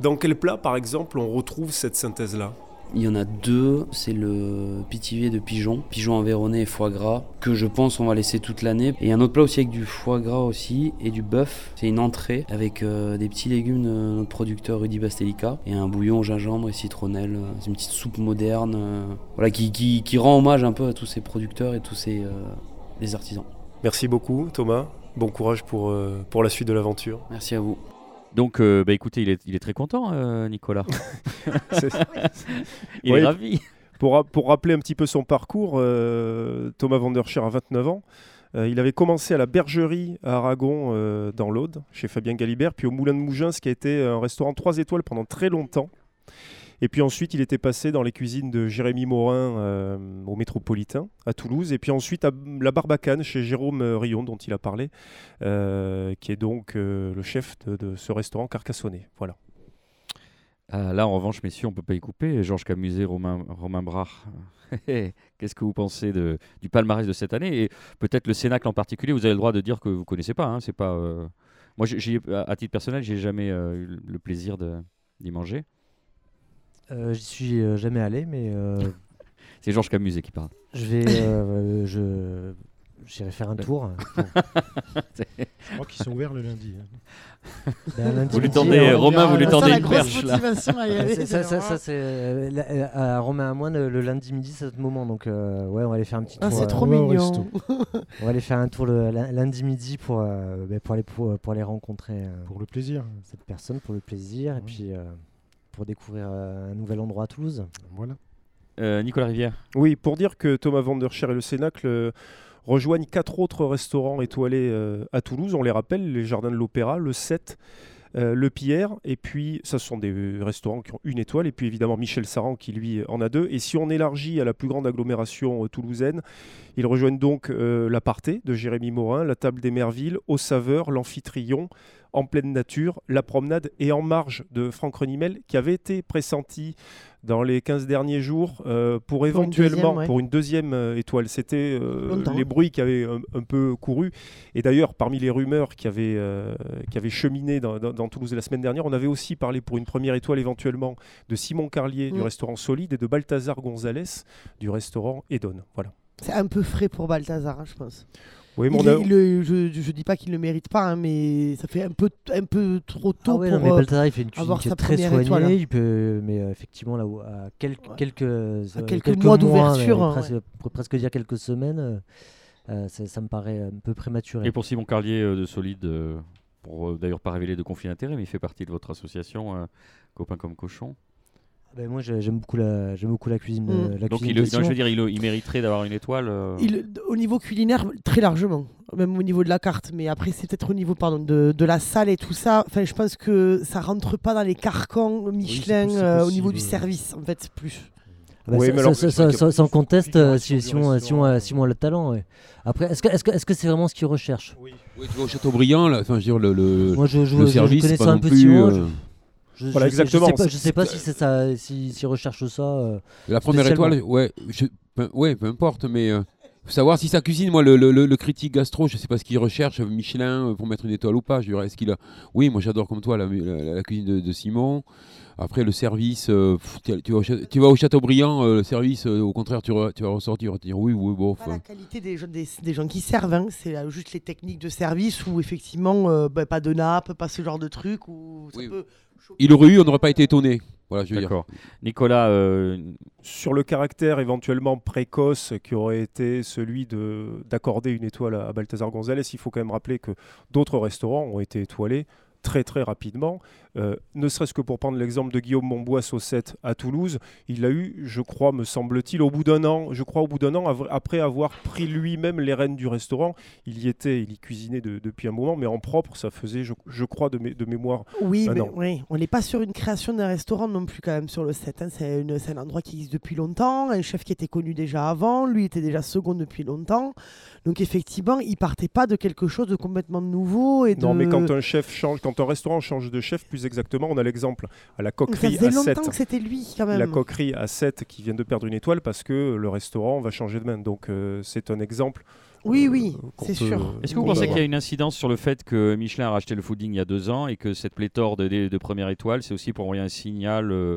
Dans quel plat, par exemple, on retrouve cette synthèse-là? Il y en a deux, c'est le pitivier de pigeon, pigeon environné et foie gras, que je pense on va laisser toute l'année. Et un autre plat aussi avec du foie gras aussi et du bœuf, c'est une entrée avec euh, des petits légumes de notre producteur Rudy Bastelica et un bouillon au gingembre et citronnelle. C'est une petite soupe moderne, euh, voilà, qui, qui, qui rend hommage un peu à tous ces producteurs et tous ces euh, les artisans. Merci beaucoup, Thomas. Bon courage pour, pour la suite de l'aventure. Merci à vous. Donc, euh, bah, écoutez, il est, il est très content, euh, Nicolas. C'est- il est ravi. Pour, ra- pour rappeler un petit peu son parcours, euh, Thomas Vanderscher a 29 ans. Il avait commencé à la bergerie à Aragon, dans l'Aude, chez Fabien Galibert, puis au Moulin de Mougins, ce qui a été un restaurant 3 étoiles pendant très longtemps. Et puis ensuite, il était passé dans les cuisines de Jérémy Morin euh, au Métropolitain, à Toulouse. Et puis ensuite à la Barbacane, chez Jérôme euh, Rion, dont il a parlé, euh, qui est donc le chef de, ce restaurant carcassonnais. Voilà. Ah, là, en revanche, messieurs, on peut pas y couper. Georges Camuset, Romain, Romain Brach, qu'est-ce que vous pensez du palmarès de cette année? Et peut-être le Cénacle en particulier, vous avez le droit de dire que vous connaissez pas. hein, c'est pas. Moi, à titre personnel, j'ai jamais eu le plaisir d'y manger. Euh, J'y suis euh, jamais allé, mais euh, C'est Georges Camuset qui parle. je vais, euh, je, j'irai faire un tour. pour- Je crois qu'ils sont ouverts le lundi. hein. ben, lundi Vous lui tendez, euh, Romain, vous lui tendez une grosse perche là. motivation à y aller, C'est- ça, ça, vraiment. ça, c'est euh, la- à Romain à Moine le lundi midi, c'est notre moment. Donc euh, ouais, on va aller faire un petit Ah, tour. c'est trop mignon. on va aller faire un tour le lundi midi pour euh, ben, pour aller pour, pour aller rencontrer euh, Pour le plaisir. cette personne pour le plaisir et puis euh, pour découvrir euh, un nouvel endroit à Toulouse. Voilà. Euh, Nicolas Rivière. Oui, pour dire que Thomas Vanderscher et le Cénacle euh, rejoignent quatre autres restaurants étoilés euh, à Toulouse. On les rappelle, les Jardins de l'Opéra, le 7, euh, le Pierre, et puis ça ce sont des euh, restaurants qui ont une étoile, et puis évidemment Michel Saran qui lui en a deux. Et si on élargit à la plus grande agglomération euh, toulousaine, ils rejoignent donc euh, l'Aparté de Jérémy Morin, la Table des Mervilles, Au Saveur, l'Amphitryon, en pleine nature, la promenade et en marge de Franck Renimel, qui avait été pressenti dans les 15 derniers jours euh, pour une éventuellement deuxième, ouais. pour une deuxième euh, étoile. C'était euh, les bruits qui avaient un, un peu couru. Et d'ailleurs, parmi les rumeurs qui avaient, euh, qui avaient cheminé dans, dans- dans Toulouse la semaine dernière, on avait aussi parlé pour une première étoile éventuellement de Simon Carlier du Mm. restaurant Solide et de Balthazar Gonzalez du restaurant Edon. Voilà. C'est un peu frais pour Balthazar, hein, je pense. Oui, mais Il on a- est- il le- je, je dis pas qu'il ne le mérite pas, hein, mais ça fait un peu, un peu trop tôt Ah ouais, pour. non, mais euh, Balthazar, il fait une cuisine avoir qui est très soignée, étoile, hein. il peut, mais euh, effectivement, là, où- à quelques, Ouais. quelques, euh, quelques mois d'ouverture, hein, presque, on pourrait presque dire quelques semaines, euh, ça, ça me paraît un peu prématuré. Et pour Simon Carlier euh, de Solide, euh, pour d'ailleurs pas révéler de conflit d'intérêt, mais il fait partie de votre association, euh, Copains comme Cochon. Ben, moi, j'ai- j'aime beaucoup la, j'aime beaucoup la cuisine. Mm. euh, la Donc cuisine il, non, je veux dire, il, il mériterait d'avoir une étoile. euh, il- au niveau culinaire, très largement, même au niveau de la carte. Mais après, c'est peut-être au niveau pardon, de, de la salle et tout ça. Enfin, je pense que ça rentre pas dans les carcans Michelin c'est euh, au niveau du service, en fait, plus. Ah bah, Oui, ça- mais alors, ça- je ça- crois qu'il y a ça- sans conteste, euh, si, si on, si, restaurant, on, si on a le talent. ouais. Après, est-ce que est-ce que est-ce que c'est vraiment ce qu'ils recherchent? Oui, tu vas au Châteaubriand, là, enfin, je veux dire, le, le, Moi, je, je, le je- je service, connais c'est ça pas un peu plus. Euh, Je, Voilà, je sais- exactement, Je sais pas, je sais pas si c'est ça, si, recherchent ça. euh. La première étoile, ouais, je, peu, ouais, peu importe, mais euh, faut savoir si sa cuisine, moi, le, le, le- le critique gastro, je sais pas ce qu'il recherche, Michelin, euh, pour mettre une étoile ou pas. Je dirais, est-ce qu'il a. Oui, moi j'adore comme toi la, la- la cuisine de, de Simon. Après, le service, euh, pff, tu, tu vas au, tu vas au Châteaubriand, euh, le service, euh, au contraire, tu, re- tu vas ressortir, tu vas te dire oui, oui, bon. Pas la qualité des, gens- des, des gens qui servent, hein. c'est juste les techniques de service où effectivement, euh, bah, pas de nappe, pas ce genre de truc. Où ça Oui. peut choquer. Il aurait eu, on n'aurait pas été étonné. Voilà, je veux dire. Nicolas, euh, sur le caractère éventuellement précoce qui aurait été celui de d'accorder une étoile à, à Balthazar Gonzalez, il faut quand même rappeler que d'autres restaurants ont été étoilés très très rapidement. Euh, ne serait-ce que pour prendre l'exemple de Guillaume Monbois au 7 à Toulouse, il a eu, je crois, me semble-t-il, au bout d'un an, je crois au bout d'un an, av- après avoir pris lui-même les rênes du restaurant, il y était, il y cuisinait de- depuis un moment, mais en propre, ça faisait, je, je crois, de, mé- de mémoire. Oui, mais oui, on n'est pas sur une création d'un restaurant non plus quand même sur le set. hein. C'est un endroit qui existe depuis longtemps, un chef qui était connu déjà avant, lui était déjà second depuis longtemps. Donc effectivement, il partait pas de quelque chose de complètement nouveau et de. Non, mais quand un chef change, quand un restaurant change de chef, plus exactement, on a l'exemple à la coquerie à 7. longtemps que c'était lui quand même. la coquerie à 7 qui vient de perdre une étoile parce que le restaurant va changer de main. Donc euh, c'est un exemple. Oui, euh, oui, c'est sûr. est-ce que vous pensez qu'il y a une incidence sur le fait que Michelin a racheté le fooding il y a deux ans et que cette pléthore de, de, de première étoile, c'est aussi pour envoyer un signal euh,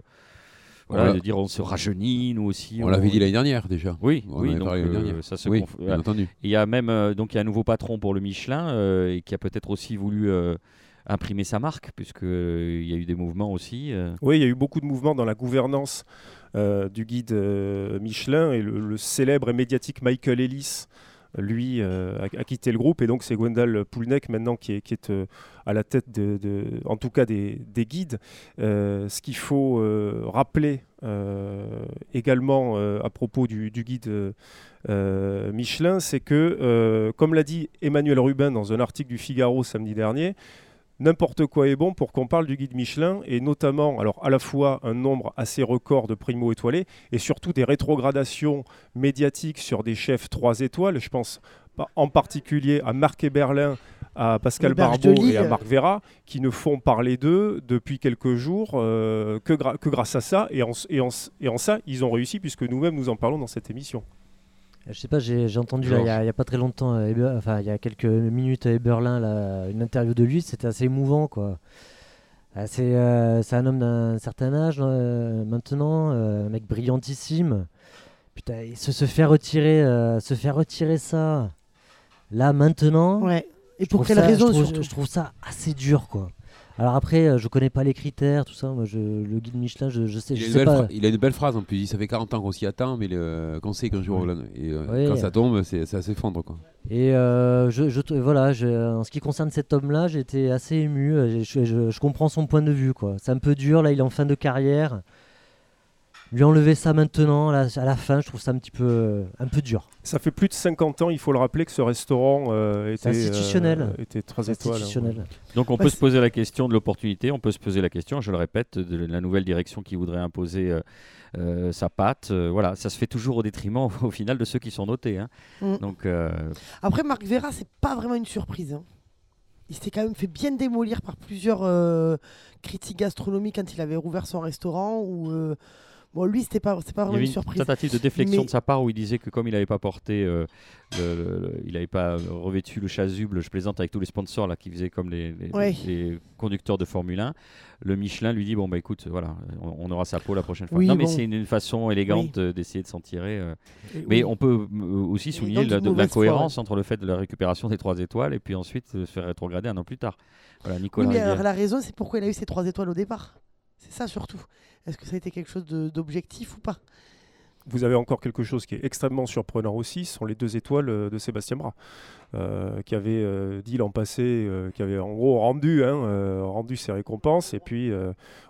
voilà, Voilà. de dire on se rajeunit, nous aussi. On l'avait dit l'année dernière déjà. Oui, On oui, donc euh, dernière. ça se Oui, conf- bien entendu. Il y a même euh, donc il y a un nouveau patron pour le Michelin euh, et qui a peut-être aussi voulu euh, imprimer sa marque puisque euh, il y a eu des mouvements aussi. euh. Oui, il y a eu beaucoup de mouvements dans la gouvernance euh, du guide Michelin et le, célèbre et médiatique Michael Ellis. Lui a, quitté le groupe et donc c'est Gwendal Poulnek maintenant qui est, à la tête de, en tout cas des, des guides. Ce qu'il faut rappeler également à propos du, guide Michelin, c'est que, comme l'a dit Emmanuel Rubin dans un article du Figaro samedi dernier, n'importe quoi est bon pour qu'on parle du guide Michelin et notamment, alors à la fois un nombre assez record de primo étoilés et surtout des rétrogradations médiatiques sur des chefs 3 étoiles. Je pense en particulier à Marc Eberlin, à Pascal Barbeau et à Marc Vera, qui ne font parler d'eux depuis quelques jours euh, que, gra- que grâce à ça. Et en, s- et, en, s- et en ça, ils ont réussi puisque nous-mêmes nous en parlons dans cette émission. Je sais pas, j'ai entendu il y a- il y, a pas très longtemps, euh, Eber- enfin il y a quelques minutes à Eberlin, là, une interview de lui, c'était assez émouvant quoi. Euh, C'est euh, un homme d'un certain âge euh, maintenant, euh, un mec brillantissime. Putain, il se, se fait retirer, euh, se fait retirer ça. Là maintenant. Ouais. Et pour quelle ça- raison je trouve, surtout je trouve ça assez dur quoi. Alors après, euh, je connais pas les critères, tout ça. Moi, je, le guide Michelin, je, je sais, Il je a, une sais belle pas. il a une belle phrase en plus. Il dit, ça fait 40 ans qu'on s'y attend, mais le- qu'on sait qu'un jour, Ouais. et, euh, Ouais. quand ça tombe, c'est ça s'effondre. Quoi. Et euh, je, je, voilà, en ce qui concerne cet homme-là, j'étais assez ému. je comprends son point de vue. quoi. C'est un peu dur, là, il est en fin de carrière. Lui enlever ça maintenant, là, à la fin, je trouve ça un petit peu, euh, un peu dur. Ça fait plus de 50 ans, il faut le rappeler, que ce restaurant euh, était, C'est institutionnel. euh, était 3 C'est étoiles. institutionnel. Donc on Ouais, peut se poser la question de l'opportunité, on peut se poser la question, je le répète, de la nouvelle direction qui voudrait imposer euh, euh, sa patte. Euh, voilà, ça se fait toujours au détriment au final de ceux qui sont notés. hein. Mm. Donc euh, Après, Marc Vera, c'est pas vraiment une surprise. hein. il s'était quand même fait bien démolir par plusieurs euh, critiques gastronomiques quand il avait rouvert son restaurant. Où, euh, bon, lui, c'était pas, pas Il y vraiment avait une une surprise. tentative de déflexion Mais- de sa part où il disait que comme il n'avait pas porté, euh, le- le- le- il n'avait pas revêtu le chasuble, je plaisante avec tous les sponsors là qui faisaient comme les, les- Ouais. les conducteurs de Formule 1, le Michelin lui dit bon bah écoute voilà, on, on aura sa peau la prochaine fois. Oui, non mais c'est une, une façon élégante de- d'essayer de s'en tirer. euh. Mais on peut euh, aussi souligner la, de de- l'incohérence entre le fait de la récupération des trois étoiles et puis ensuite euh, se faire rétrograder un an plus tard. Voilà Nicolas. mais Rivière. alors, la raison, c'est pourquoi il a eu ses trois étoiles au départ. C'est ça surtout. Est-ce que ça a été quelque chose d'objectif ou pas? Vous avez encore quelque chose qui est extrêmement surprenant aussi, ce sont les deux étoiles euh, de Sébastien Bras, euh, qui avait euh, dit l'an passé, euh, qui avait en gros rendu, hein, rendu ses récompenses. Et puis,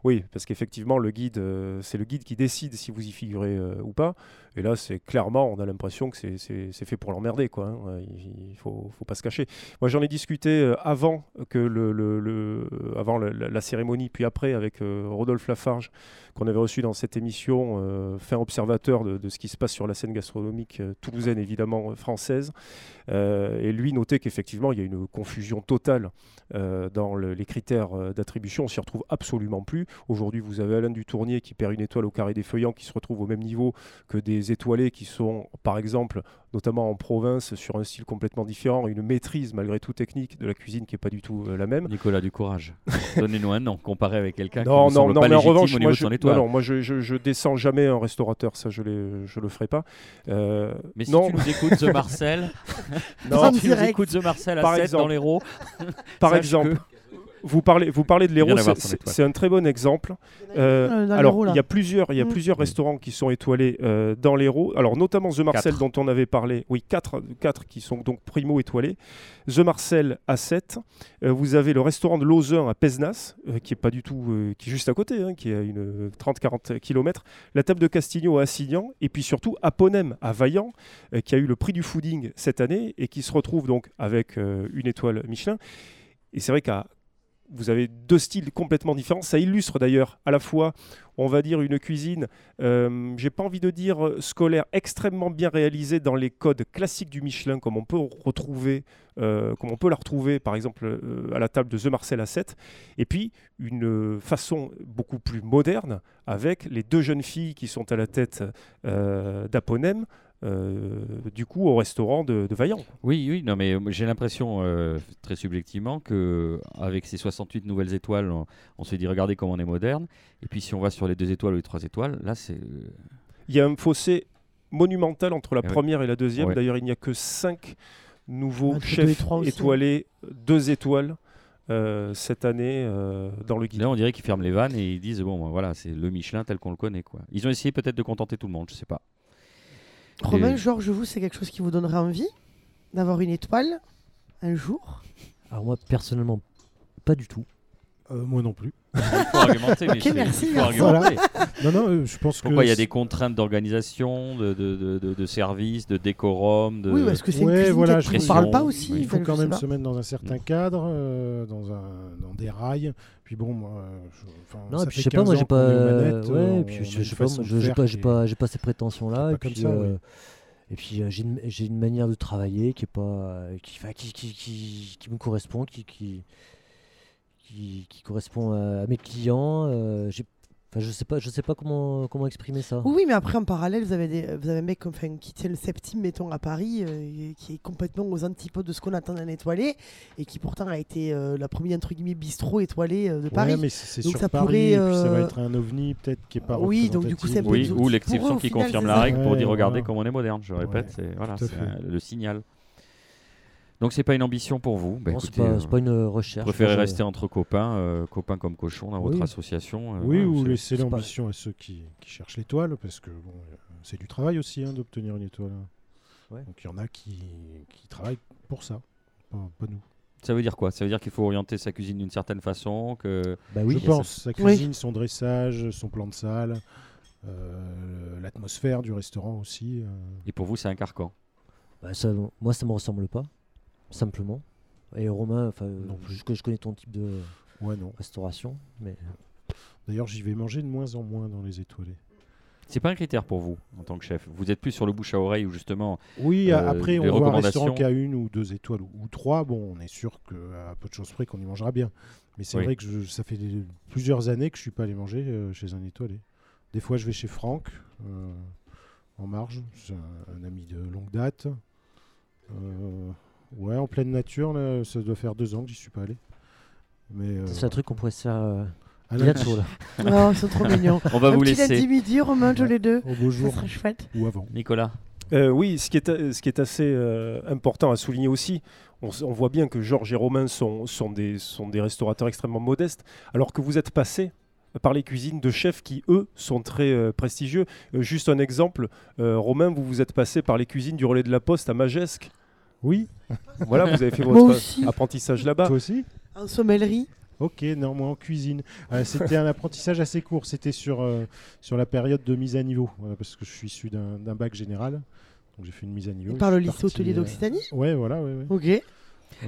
oui, parce qu'effectivement, le guide, c'est le guide qui décide si vous y figurez ou pas. Et là, c'est clairement, on a l'impression que c'est- fait pour l'emmerder, quoi. hein. Il, il faut, faut pas se cacher. Moi, j'en ai discuté avant que le, le- avant la, cérémonie, puis après avec Rodolphe Lafarge, qu'on avait reçu dans cette émission, fin observateur de, de ce qui se passe sur la scène gastronomique toulousaine, évidemment française. Et lui notait qu'effectivement, il y a une confusion totale euh, dans le- les critères euh, d'attribution. On s'y retrouve absolument plus. Aujourd'hui, vous avez Alain Dutournier qui perd une étoile au carré des feuillants, qui se retrouve au même niveau que des étoilés qui sont, par exemple, notamment en province, sur un style complètement différent, une maîtrise malgré tout technique de la cuisine qui n'est pas du tout euh, la même. Nicolas du courage. Donnez-nous un nom comparé avec quelqu'un qui Non, non, non, pas mais en revanche, au niveau moi, de je, non, non, moi je, je, je descends jamais un restaurateur, ça je, je le ferai pas. Euh, Mais si non, tu nous écoutes, The Marcel, non, direct. écoutes, The Marcel à Par 7 exemple. dans l'Hérault, par exemple, que- vous parlez, vous parlez de d'avoir c'est- un très bon exemple. Euh, alors, il y a plusieurs, il y a Mm. plusieurs restaurants qui sont étoilés euh, dans l'Hérault. Alors, notamment The Marcel, Quatre. dont on avait parlé. Oui, quatre, quatre qui sont donc primo étoilés. The Marcel à 7. Euh, vous avez le restaurant de Lauzun à Pesnas, euh, qui est pas du tout, euh, qui est juste à côté, hein, qui est à une 30-40 km. La table de Castigno à Assignan. Et puis surtout, Aponem à Vaillant, euh, qui a eu le prix du fooding cette année et qui se retrouve donc avec euh, une étoile Michelin. Et c'est vrai qu'à vous avez deux styles complètement différents. Ça illustre d'ailleurs à la fois, on va dire, une cuisine, euh, j'ai pas envie de dire scolaire, extrêmement bien réalisée dans les codes classiques du Michelin, comme on peut retrouver, euh, comme on peut la retrouver par exemple euh, à la table de The Marcel 7, et puis une façon beaucoup plus moderne avec les deux jeunes filles qui sont à la tête d'Aponem. Euh, du coup, au restaurant de, de Vaillant. Oui, oui, non, mais j'ai l'impression, euh, très subjectivement, que avec ces 68 nouvelles étoiles, on, on se dit regardez comme on est moderne. Et puis si on va sur les deux étoiles ou les trois étoiles, là c'est. Il y a un fossé monumental entre la Eh oui. première et la deuxième. Ouais. D'ailleurs, il n'y a que cinq nouveaux et chefs étoilés, deux étoiles euh, cette année euh, dans le guide. Là, on dirait qu'ils ferment les vannes et ils disent bon, ben, voilà, c'est le Michelin tel qu'on le connaît, quoi. Ils ont essayé peut-être de contenter tout le monde, je sais pas. Romain, Et- Georges, vous, c'est quelque chose qui vous donnerait envie d'avoir une étoile un jour? Alors moi personnellement, pas du tout. Euh, moi non plus. Il faut argumenter, Ok, Michel, merci, il faut argumenter. Non, non, euh, je pense Pourquoi que. il y a des contraintes d'organisation, de, de, de, de- de service, de décorum, de... Oui, parce que c'est Ouais, une cuisine voilà, qui je ne parle pas aussi. Oui, Il faut quand même se mettre dans un certain cadre, euh, dans, un, dans des rails. Puis bon, moi, je- Non, ça et puis fait je sais pas, moi 15 j'ai pas, aux manettes, ouais, euh, puis je, sais pas, j'ai pas, j'ai pas, pas ces prétentions là. Et comme puis, ça, et puis euh, j'ai une, j'ai une manière de travailler qui est pas, euh, qui, qui, qui, qui me correspond, qui, qui, qui, qui correspond à, à mes clients. euh, j'ai- Enfin, je sais pas, je sais pas comment, comment exprimer ça. Oui, mais après, en parallèle, vous avez, des, vous avez un mec comme- enfin, qui tient le septime, mettons, à Paris, euh, qui est complètement aux antipodes de ce qu'on attend d'un étoilé, et qui pourtant a été euh, la première, entre guillemets, bistrot étoilé euh, de Paris. Ouais, mais c'est sur ça Paris, pourrait, et puis ça va être un ovni peut-être qui est pas Oui, donc du coup, c'est un peu Oui, ou l'exception qui final, confirme la règle pour Ouais, dire regardez voilà. comme on est moderne, je répète, Ouais, c'est voilà, le signal. Donc c'est pas une ambition pour vous bah, Non, c'est pas, euh, pas une recherche. Préférez Moi, je- rester entre copains, euh, copains comme cochons dans votre association. euh, Oui, voilà, ou laisser pas- l'ambition à ceux qui, qui cherchent l'étoile, parce que bon, euh, c'est du travail aussi hein, d'obtenir une étoile. Ouais. Donc il y en a qui, qui travaillent pour ça, pas, pas nous. Ça veut dire quoi? Ça veut dire qu'il faut orienter sa cuisine d'une certaine façon, que Bah oui, Je ça. pense, sa cuisine, son dressage, son plan de salle, euh, l'atmosphère du restaurant aussi. euh. et pour vous c'est un carcan? Bah, ça, moi, ça me ressemble pas, simplement. Et Romain, enfin, plus. je, je connais ton type de Ouais, non. restauration, mais D'ailleurs, j'y vais manger de moins en moins dans les étoilés. C'est pas un critère pour vous en tant que chef? Vous êtes plus sur le bouche à oreille ou justement. Oui, Euh, après, on voit un recommandations. restaurant qui a une ou deux étoiles ou, ou trois. Bon, on est sûr qu'à peu de choses près qu'on y mangera bien. Mais c'est Oui. vrai que je- ça fait des- plusieurs années que je suis pas allé manger euh, chez un étoilé. Des fois, je vais chez Franck, euh, en marge. C'est un, un ami de longue date. Ouais, en pleine nature, là, ça doit faire deux ans que j'y suis pas allé. Mais euh, C'est un truc qu'on pourrait se faire euh, à bientôt là. Oh, ils sont trop mignons. On va Un vous petit laisser. lundi midi, on mange les deux. au beau Ça jour serait chouette. ou avant. Nicolas. Euh, oui, ce qui est, ce qui est assez euh, important à souligner aussi, on, voit bien que Georges et Romain sont, sont, des, sont des restaurateurs extrêmement modestes, alors que vous êtes passés par les cuisines de chefs qui, eux, sont très euh, prestigieux. Euh, juste un exemple, euh, Romain, vous vous êtes passé par les cuisines du relais de la Poste à Magesque. Oui, Voilà, vous avez fait votre apprentissage là-bas. toi aussi En sommellerie. Ok, non, moi en cuisine. Euh, c'était un apprentissage assez court. C'était sur, euh, sur la période de mise à niveau. Voilà, parce que je suis issu d'un d'un bac général. Donc j'ai fait une mise à niveau. Par Je le lycée parti, hôtelier euh, d'Occitanie. Ouais, voilà, ouais, ouais. Ok.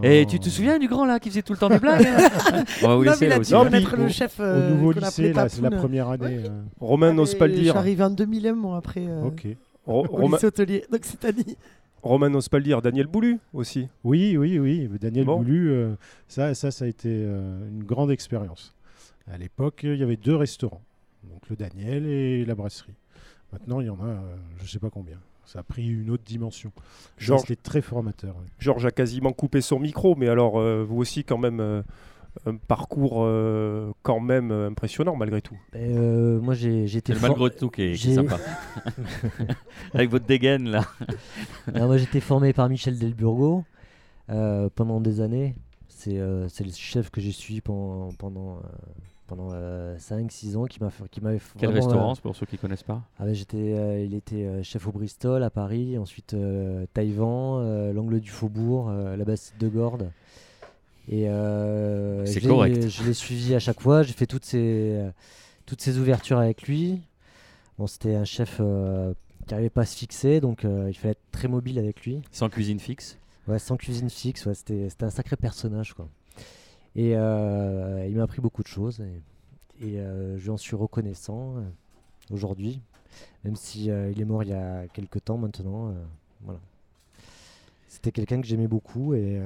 Et En- tu te souviens du grand là qui faisait tout le temps des blagues hein On va vous Non, mais là Non, connaître puis le au- chef Au euh, nouveau lycée, là, c'est la première année. euh, Romain n'ose pas le Je dire. suis arrivé en 2001, moi, après, euh, Ok. Ro- au Romain, lycée hôtelier d'Occitanie. Romain n'ose pas le dire. Daniel Boulu aussi. Oui, oui, oui. Daniel Bon. Boulu, euh, ça, ça, ça a été euh, une grande expérience. À l'époque, il y avait deux restaurants. Donc le Daniel et la brasserie. Maintenant, il y en a, euh, je ne sais pas combien. Ça a pris une autre dimension. Georges C'était très formateur. oui. Georges a quasiment coupé son micro, mais alors vous aussi quand même un parcours euh, quand même euh, impressionnant malgré tout. Et, euh, moi j'ai été C'est le for- malgré tout qui est, qui est j'ai- sympa. Avec votre dégaine là. Ah, moi j'étais formé par Michel Delburgo euh, pendant des années. C'est euh, le chef que j'ai suivi pendant, pendant, euh, pendant 5-6 ans qui m'a fait- qui m'avait Quel restaurant euh, pour ceux qui connaissent pas? Ah ouais, j'étais, euh, il était chef au Bristol à Paris, ensuite euh, Taïwan, euh, l'angle du Faubourg, euh, la Bastide de Gordes. Et euh, C'est je l'ai- correct. Je l'ai suivi à chaque fois, j'ai fait toutes ces, toutes ces ouvertures avec lui. Bon, c'était un chef euh, qui n'arrivait pas à se fixer, donc euh, il fallait être très mobile avec lui. Sans cuisine fixe. Ouais, sans cuisine fixe, ouais, c'était, c'était un sacré personnage. Quoi. Et il m'a appris beaucoup de choses. Et, et, je lui en suis reconnaissant aujourd'hui, même si il est mort il y a quelques temps maintenant. voilà. C'était quelqu'un que j'aimais beaucoup et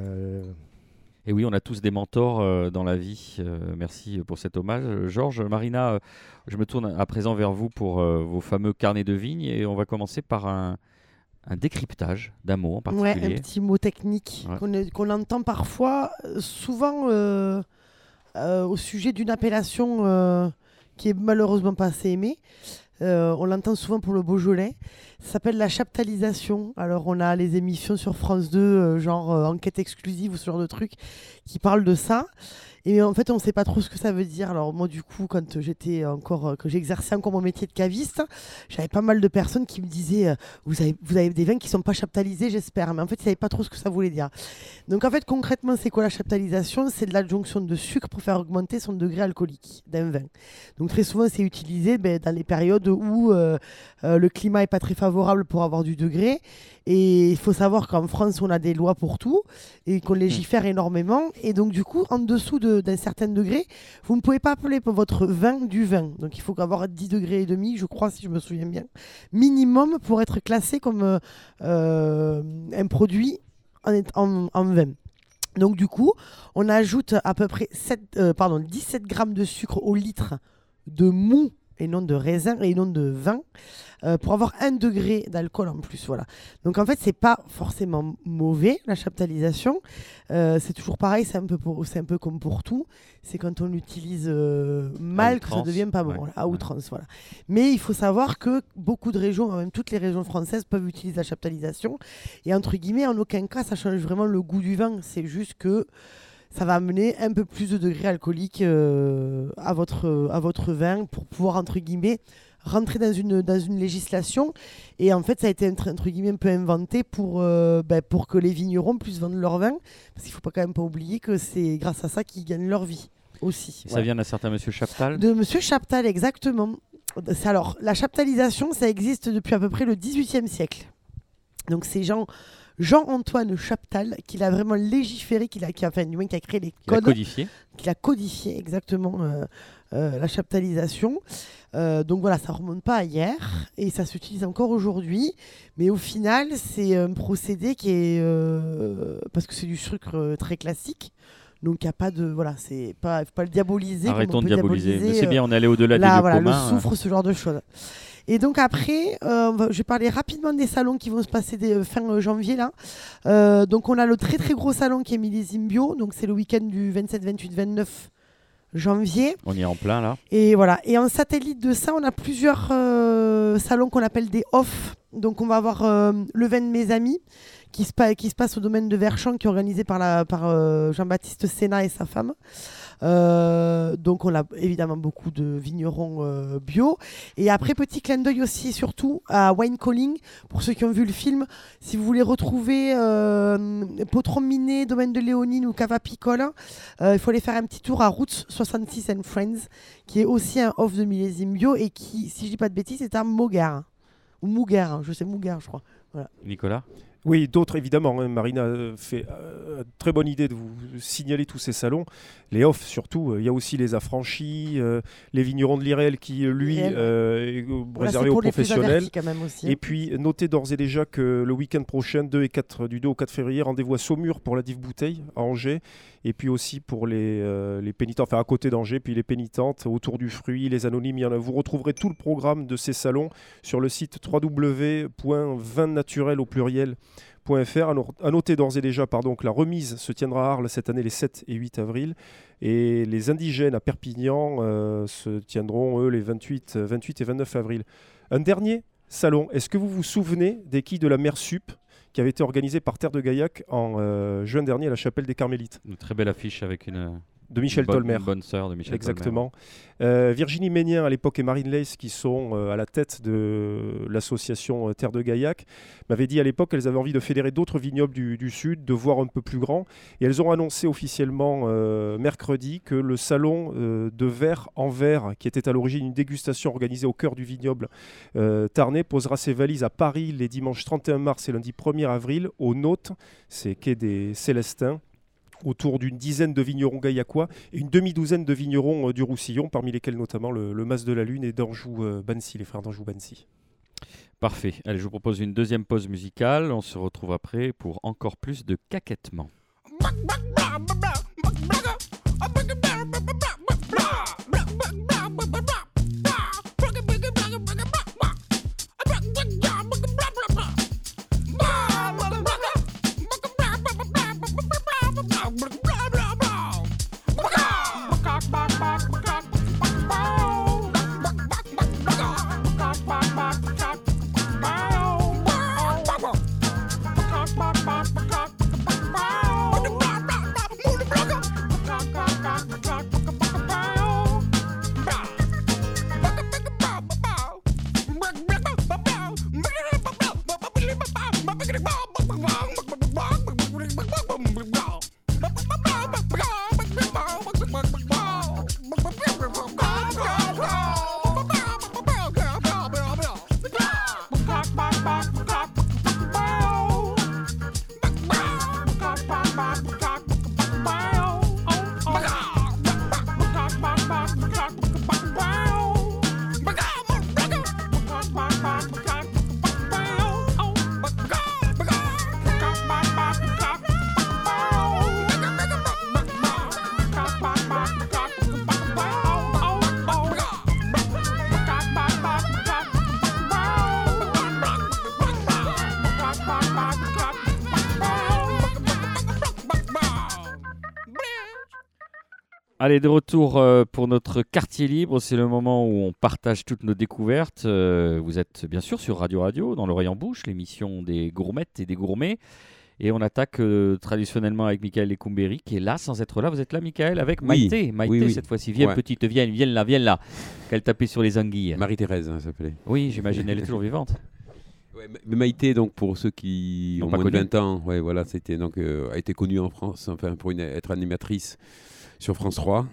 Et oui, on a tous des mentors euh, dans la vie. Euh, merci pour cet hommage. Georges, Marina, euh, je me tourne à présent vers vous pour vos fameux carnets de vigne et on va commencer par un, un décryptage d'un mot en Ouais, un particulier. petit mot technique Ouais. qu'on entend parfois, souvent euh, euh, au sujet d'une appellation euh, qui est malheureusement pas assez aimée. Euh, on l'entend souvent pour le Beaujolais. Ça s'appelle la chaptalisation. Alors, on a les émissions sur France 2, euh, genre euh, enquête exclusive ou ce genre de trucs, qui parlent de ça. Et en fait, on ne sait pas trop ce que ça veut dire. Alors, moi, du coup, quand j'étais encore, euh, que j'exerçais encore mon métier de caviste, j'avais pas mal de personnes qui me disaient euh, vous, avez, vous avez des vins qui sont pas chaptalisés, j'espère. Mais en fait, ils ne savaient pas trop ce que ça voulait dire. Donc, en fait, concrètement, c'est quoi la chaptalisation? C'est de l'adjonction de sucre pour faire augmenter son degré alcoolique d'un vin. Donc, très souvent, c'est utilisé ben, dans les périodes où euh, euh, le climat est pas très favorable pour avoir du degré. Et il faut savoir qu'en France, on a des lois pour tout et qu'on légifère énormément. Et donc, du coup, en dessous de- d'un certain degré, vous ne pouvez pas appeler pour votre vin du vin. Donc, il faut avoir 10 degrés et demi, je crois, si je me souviens bien, minimum pour être classé comme euh, euh, un produit en, vin. Donc, du coup, on ajoute à peu près 7, euh, pardon, 17 grammes de sucre au litre de mou et non de raisin et non de vin euh, pour avoir un degré d'alcool en plus. Voilà. Donc en fait, c'est pas forcément mauvais la chaptalisation. Euh, c'est toujours pareil, c'est un, peu pour- un peu comme pour tout. C'est quand on l'utilise euh, mal que ça devient pas bon, ouais, voilà, à ouais. outrance. Voilà. Mais il faut savoir que beaucoup de régions, même toutes les régions françaises, peuvent utiliser la chaptalisation. Et entre guillemets, en aucun cas, ça change vraiment le goût du vin. C'est juste que ça va amener un peu plus de degrés alcooliques euh, à, votre, à votre vin pour pouvoir, entre guillemets, rentrer dans une, dans une législation. Et en fait, ça a été, entre, guillemets, un peu inventé pour, euh, ben, pour que les vignerons puissent vendre leur vin. Parce qu'il ne faut pas quand même pas oublier que c'est grâce à ça qu'ils gagnent leur vie aussi. Ça vient d'un certain monsieur Chaptal. De Monsieur Chaptal, exactement. Alors, la chaptalisation, ça existe depuis à peu près le XVIIIe siècle. Donc, c'est Jean, Jean-Antoine Chaptal qui l'a vraiment légiféré, qui a, qui a, enfin, du moins, qui a créé les Qui l'a codes codifié. qu'il a codifié exactement euh, euh, la chaptalisation. Euh, donc voilà, ça remonte pas à hier et ça s'utilise encore aujourd'hui. Mais au final, c'est un procédé qui est parce que c'est du sucre très classique. Donc il a pas de voilà, c'est pas faut pas le diaboliser. Arrêtons on de diaboliser. Mais c'est bien, on est allé au-delà lieux voilà, communs. le soufre, ce genre de choses. Et donc après, euh, je vais parler rapidement des salons qui vont se passer euh, fin euh, janvier là. Euh, donc on a le très très gros salon qui est Millésime Bio, donc c'est le week-end du 27, 28, 29 janvier. On y est en plein là. Et voilà. Et en satellite de ça, on a plusieurs euh, salons qu'on appelle des off. Donc on va avoir euh, le vin de mes amis qui se, pa- qui se passe au domaine de Verchamp, qui est organisé par, la, par euh, Jean-Baptiste Sénat et sa femme. Euh, donc on a évidemment beaucoup de vignerons euh, bio. Et après, petit clin d'œil aussi surtout à Wine Calling. Pour ceux qui ont vu le film, si vous voulez retrouver euh, Potron Miné, Domaine de Léonine ou Cava euh, il faut aller faire un petit tour à Roots 66 and Friends, qui est aussi un off de millésime bio et qui, si je dis pas de bêtises, est un Mogar. Ou Mougar, je sais Mougar, je crois. Nicolas? Oui, d'autres évidemment. hein. Marina euh, fait euh, très bonne idée de vous signaler tous ces salons. Les off surtout. euh, Il y a aussi les affranchis, euh, les vignerons de l'IREL qui, lui, euh, est Voilà, réservé aux professionnels. avertis quand même aussi. Et puis, notez d'ores et déjà que le week-end prochain, 2 et 4, du 2 au 4 février, rendez-vous à Saumur pour la Div Bouteille à Angers. Et puis aussi pour les, euh, les pénitents, enfin à côté d'Angers, puis les pénitentes autour du fruit, les anonymes. Il y en a. Vous retrouverez tout le programme de ces salons sur le site www.vinnaturel au pluriel. À no- à noter d'ores et déjà pardon, que la remise se tiendra à Arles cette année les 7 et 8 avril et les indigènes à Perpignan euh, se tiendront eux les 28, euh, 28 et 29 avril. Un dernier salon. Est-ce que vous vous souvenez des quilles de la mer Sup? Qui avait été organisé par Terre de Gaillac en euh, juin dernier à la chapelle des Carmélites. Une très belle affiche avec une, de Michel bonne, Tolmer bonne sœur de Michel Tolmer. Exactement. Euh, Virginie Ménien à l'époque et Marine Leys qui sont euh, à la tête de l'association euh, Terre de Gaillac m'avaient dit à l'époque qu'elles avaient envie de fédérer d'autres vignobles du, du Sud, de voir un peu plus grand. Et elles ont annoncé officiellement euh, mercredi que le salon de verre en verre, qui était à l'origine une dégustation organisée au cœur du vignoble Tarnais, posera ses valises à Paris les dimanches 31 mars et lundi 1er avril au Nôte, c'est quai des Célestins autour d'une dizaine de vignerons gaillacois et une demi-douzaine de vignerons euh, du Roussillon, parmi lesquels notamment le, le Mas de la Lune et d'Anjou euh, les frères d'Anjou Bancy. Parfait. Allez, je vous propose une deuxième pause musicale. On se retrouve après pour encore plus de caquettement. Allez, de retour euh, pour notre quartier libre. C'est le moment où on partage toutes nos découvertes. Euh, vous êtes bien sûr sur Radio Radio, dans l'oreille en bouche, l'émission des gourmettes et des gourmets. Et on attaque euh, traditionnellement avec Michael Lecumberi, qui est là sans être là. Vous êtes là, Michael, avec Oui, Maïté. Maïté, oui, oui. cette fois-ci. Viens, Ouais. petite, viens, viens là, viens là. Qu'elle tapait sur les anguilles. Marie-Thérèse, hein, ça s'appelait. Oui, j'imagine, elle est toujours vivante. Ouais, Ma- mais Maïté, donc pour ceux qui ont pas moins de connu. 20 ans, ouais, voilà, c'était donc euh, a été connue en France, enfin pour une- être animatrice sur France 3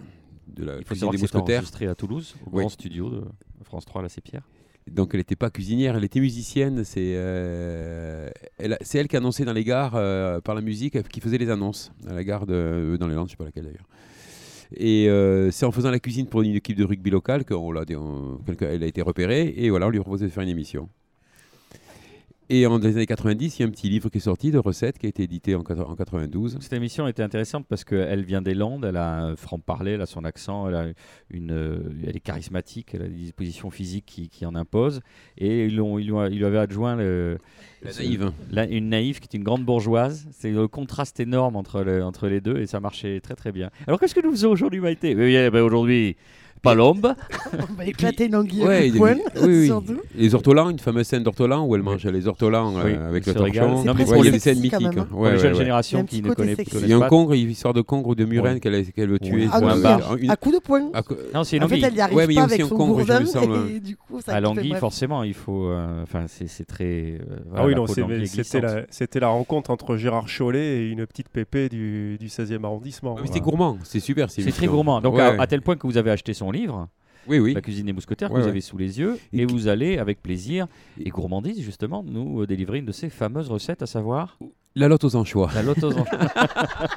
de la Il faut savoir que mousquetaires. enregistré à Toulouse, au grand studio de France 3 à la Pierre. Donc elle n'était pas cuisinière, elle était musicienne. C'est euh, elle, a- c'est elle qui annonçait dans les gares euh, par la musique, euh, qui faisait les annonces à la gare de, dans les Landes, je sais pas laquelle d'ailleurs. Et c'est en faisant la cuisine pour une équipe de rugby locale qu'elle a été repérée. Et voilà, on lui a proposé de faire une émission. Et en dans les années 90, il y a un petit livre qui est sorti de recettes qui a été édité en, quat- en 92. Cette émission était intéressante parce qu'elle vient des Landes, elle a un franc-parler, elle a son accent, elle, a une, elle est charismatique, elle a des dispositions physiques qui, qui en imposent. Et ils, l'ont- ils, lui ont- ils lui avaient adjoint le- La ce- naïve. la- une naïve qui est une grande bourgeoise. C'est le contraste énorme entre, le- entre les deux et ça marchait très très bien. Alors qu'est-ce que nous faisons aujourd'hui, Maïté? Eh bien, ben, Aujourd'hui, pas l'ombre. On va éclater une anguille Ouais, à il- coups de poing, oui, surtout. Les ortolans, une fameuse scène d'ortolans où elle mange les ortolans euh, avec le torchon. C'est il y a des scènes mythiques. hein. Pour Ouais, les jeunes. Il générations qui ne connaissent, connaissent Il y a un pas. congre, une histoire de congre ou de murène Ouais. qu'elle veut tuer. Ah, À coups de poing. Non, c'est une En fait, anguille. elle n'y arrive mais il pas avec un son gourdin. coup, À l'anguille, forcément, il faut. euh, Enfin, c'est c'est très. euh, ah oui, non, c'est- c'était la, c'était rencontre entre Gérard Chollet et une petite pépée du, du 16e arrondissement. Ah, mais. C'est gourmand, c'est super. C'est très gourmand. Donc, à tel point que vous avez acheté son livre, Oui, oui. La cuisine des mousquetaires, que vous ouais. avez sous les yeux, Et vous allez, avec plaisir et gourmandise, justement, nous euh, délivrer une de ces fameuses recettes, à savoir La lotte aux anchois. la lotte aux anchois.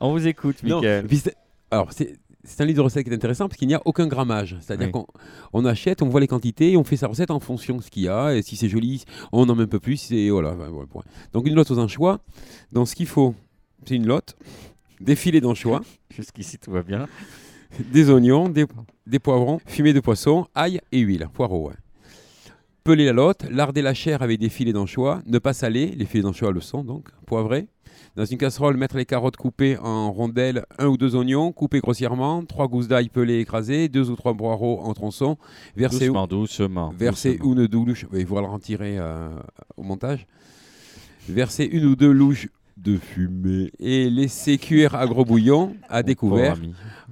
On vous écoute, c'est- alors, c'est c'est un livre de recettes qui est intéressant parce qu'il n'y a aucun grammage. C'est-à-dire Oui. qu'on on achète, on voit les quantités et on fait sa recette en fonction de ce qu'il y a. Et si c'est joli, on en met un peu plus. Et voilà, ben, voilà, point. Donc, une lotte aux anchois. Dans ce qu'il faut, c'est une lotte, des filets d'anchois, Jusqu'ici, tout va bien. des oignons, des, des poivrons, fumée de poisson, ail et huile. Poireaux, ouais. Peler la lotte, larder la chair avec des filets d'anchois, ne pas saler, les filets d'anchois le sont donc, poivrés. Dans une casserole, mettre les carottes coupées en rondelles, un ou deux oignons coupés grossièrement, trois gousses d'ail pelées écrasées, deux ou trois poireaux en tronçons, verser, Doucement, doucement. verser doucement. une ou deux louches, il faudra le retirer euh, au montage, verser une ou deux louches de fumée et laisser cuire à gros bouillon à découvert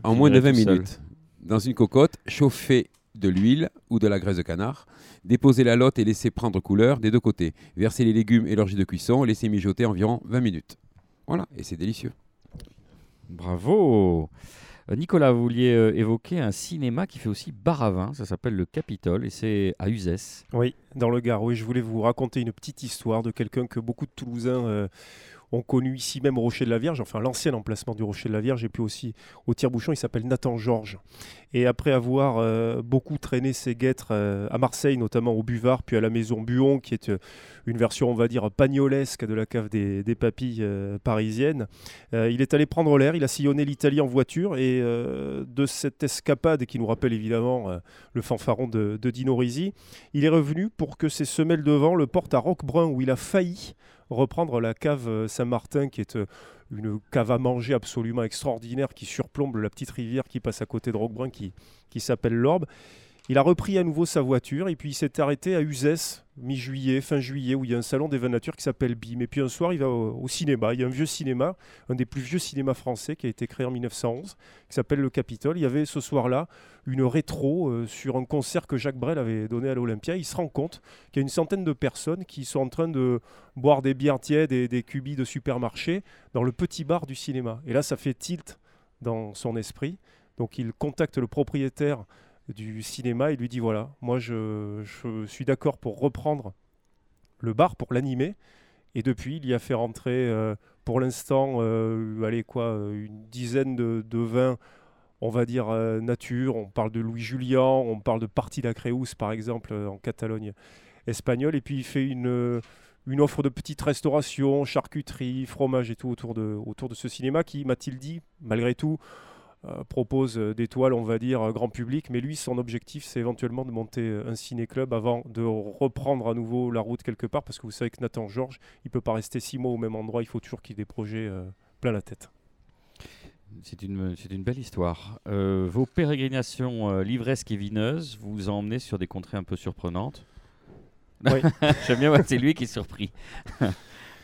en moins de Finirait 20 tout seul. minutes. Dans une cocotte, chauffer de l'huile ou de la graisse de canard. Déposer la lotte et laisser prendre couleur des deux côtés. Verser les légumes et leur jus de cuisson. Laisser mijoter environ 20 minutes. Voilà, et c'est délicieux. Bravo Euh, Nicolas, vous vouliez euh, évoquer un cinéma qui fait aussi bar à vin, ça s'appelle le Capitole et c'est à Uzès. Oui, dans le Gard. Oui, je voulais vous raconter une petite histoire de quelqu'un que beaucoup de Toulousains euh, connu ici même au Rocher de la Vierge, enfin l'ancien emplacement du Rocher de la Vierge, et puis aussi au tire-bouchon, il s'appelle Nathan Georges. Et après avoir euh, beaucoup traîné ses guêtres euh, à Marseille, notamment au Buvard, puis à la maison Buon, qui est euh, une version, on va dire, pagnolesque de la cave des, papilles parisiennes, il est allé prendre l'air, il a sillonné l'Italie en voiture, et de cette escapade qui nous rappelle évidemment le fanfaron de, de Dino Risi, il est revenu pour que ses semelles de vent le portent à Roquebrun, où il a failli reprendre la cave euh, Saint-Martin, qui est euh, une cave à manger absolument extraordinaire, qui surplombe la petite rivière qui passe à côté de Roquebrun, qui, qui s'appelle l'Orbe. Il a repris à nouveau sa voiture et puis il s'est arrêté à Uzès, mi-juillet, fin juillet, où il y a un salon des vins nature qui s'appelle BIM. Et puis un soir, il va au, cinéma. Il y a un vieux cinéma, un des plus vieux cinémas français qui a été créé en 1911, qui s'appelle le Capitole. Il y avait ce soir-là une rétro euh, sur un concert que Jacques Brel avait donné à l'Olympia. Il se rend compte qu'il y a une centaine de personnes qui sont en train de boire des bières tièdes et des cubis de supermarché dans le petit bar du cinéma. Et là, ça fait tilt dans son esprit. Donc il contacte le propriétaire du cinéma et lui dit voilà, moi je, suis d'accord pour reprendre le bar, pour l'animer. Et depuis, il y a fait rentrer euh, pour l'instant, euh, allez quoi, euh, une dizaine de, vins, on va dire nature. On parle de Louis Julien, on parle de Parti d'Acreus par exemple en Catalogne espagnole. Et puis il fait une, offre de petite restauration, charcuterie, fromage et tout autour de, autour de ce cinéma qui, m'a-t-il dit, malgré tout, propose euh, des toiles, on va dire, euh, grand public. Mais lui, son objectif, c'est éventuellement de monter euh, un ciné-club avant de reprendre à nouveau la route quelque part. Parce que vous savez que Nathan Georges, il peut pas rester six mois au même endroit. Il faut toujours qu'il ait des projets euh, plein la tête. C'est une, c'est une belle histoire. Euh, vos pérégrinations euh, livresques et vineuses vous emmenez sur des contrées un peu surprenantes. Oui. J'aime bien, c'est lui qui est surpris.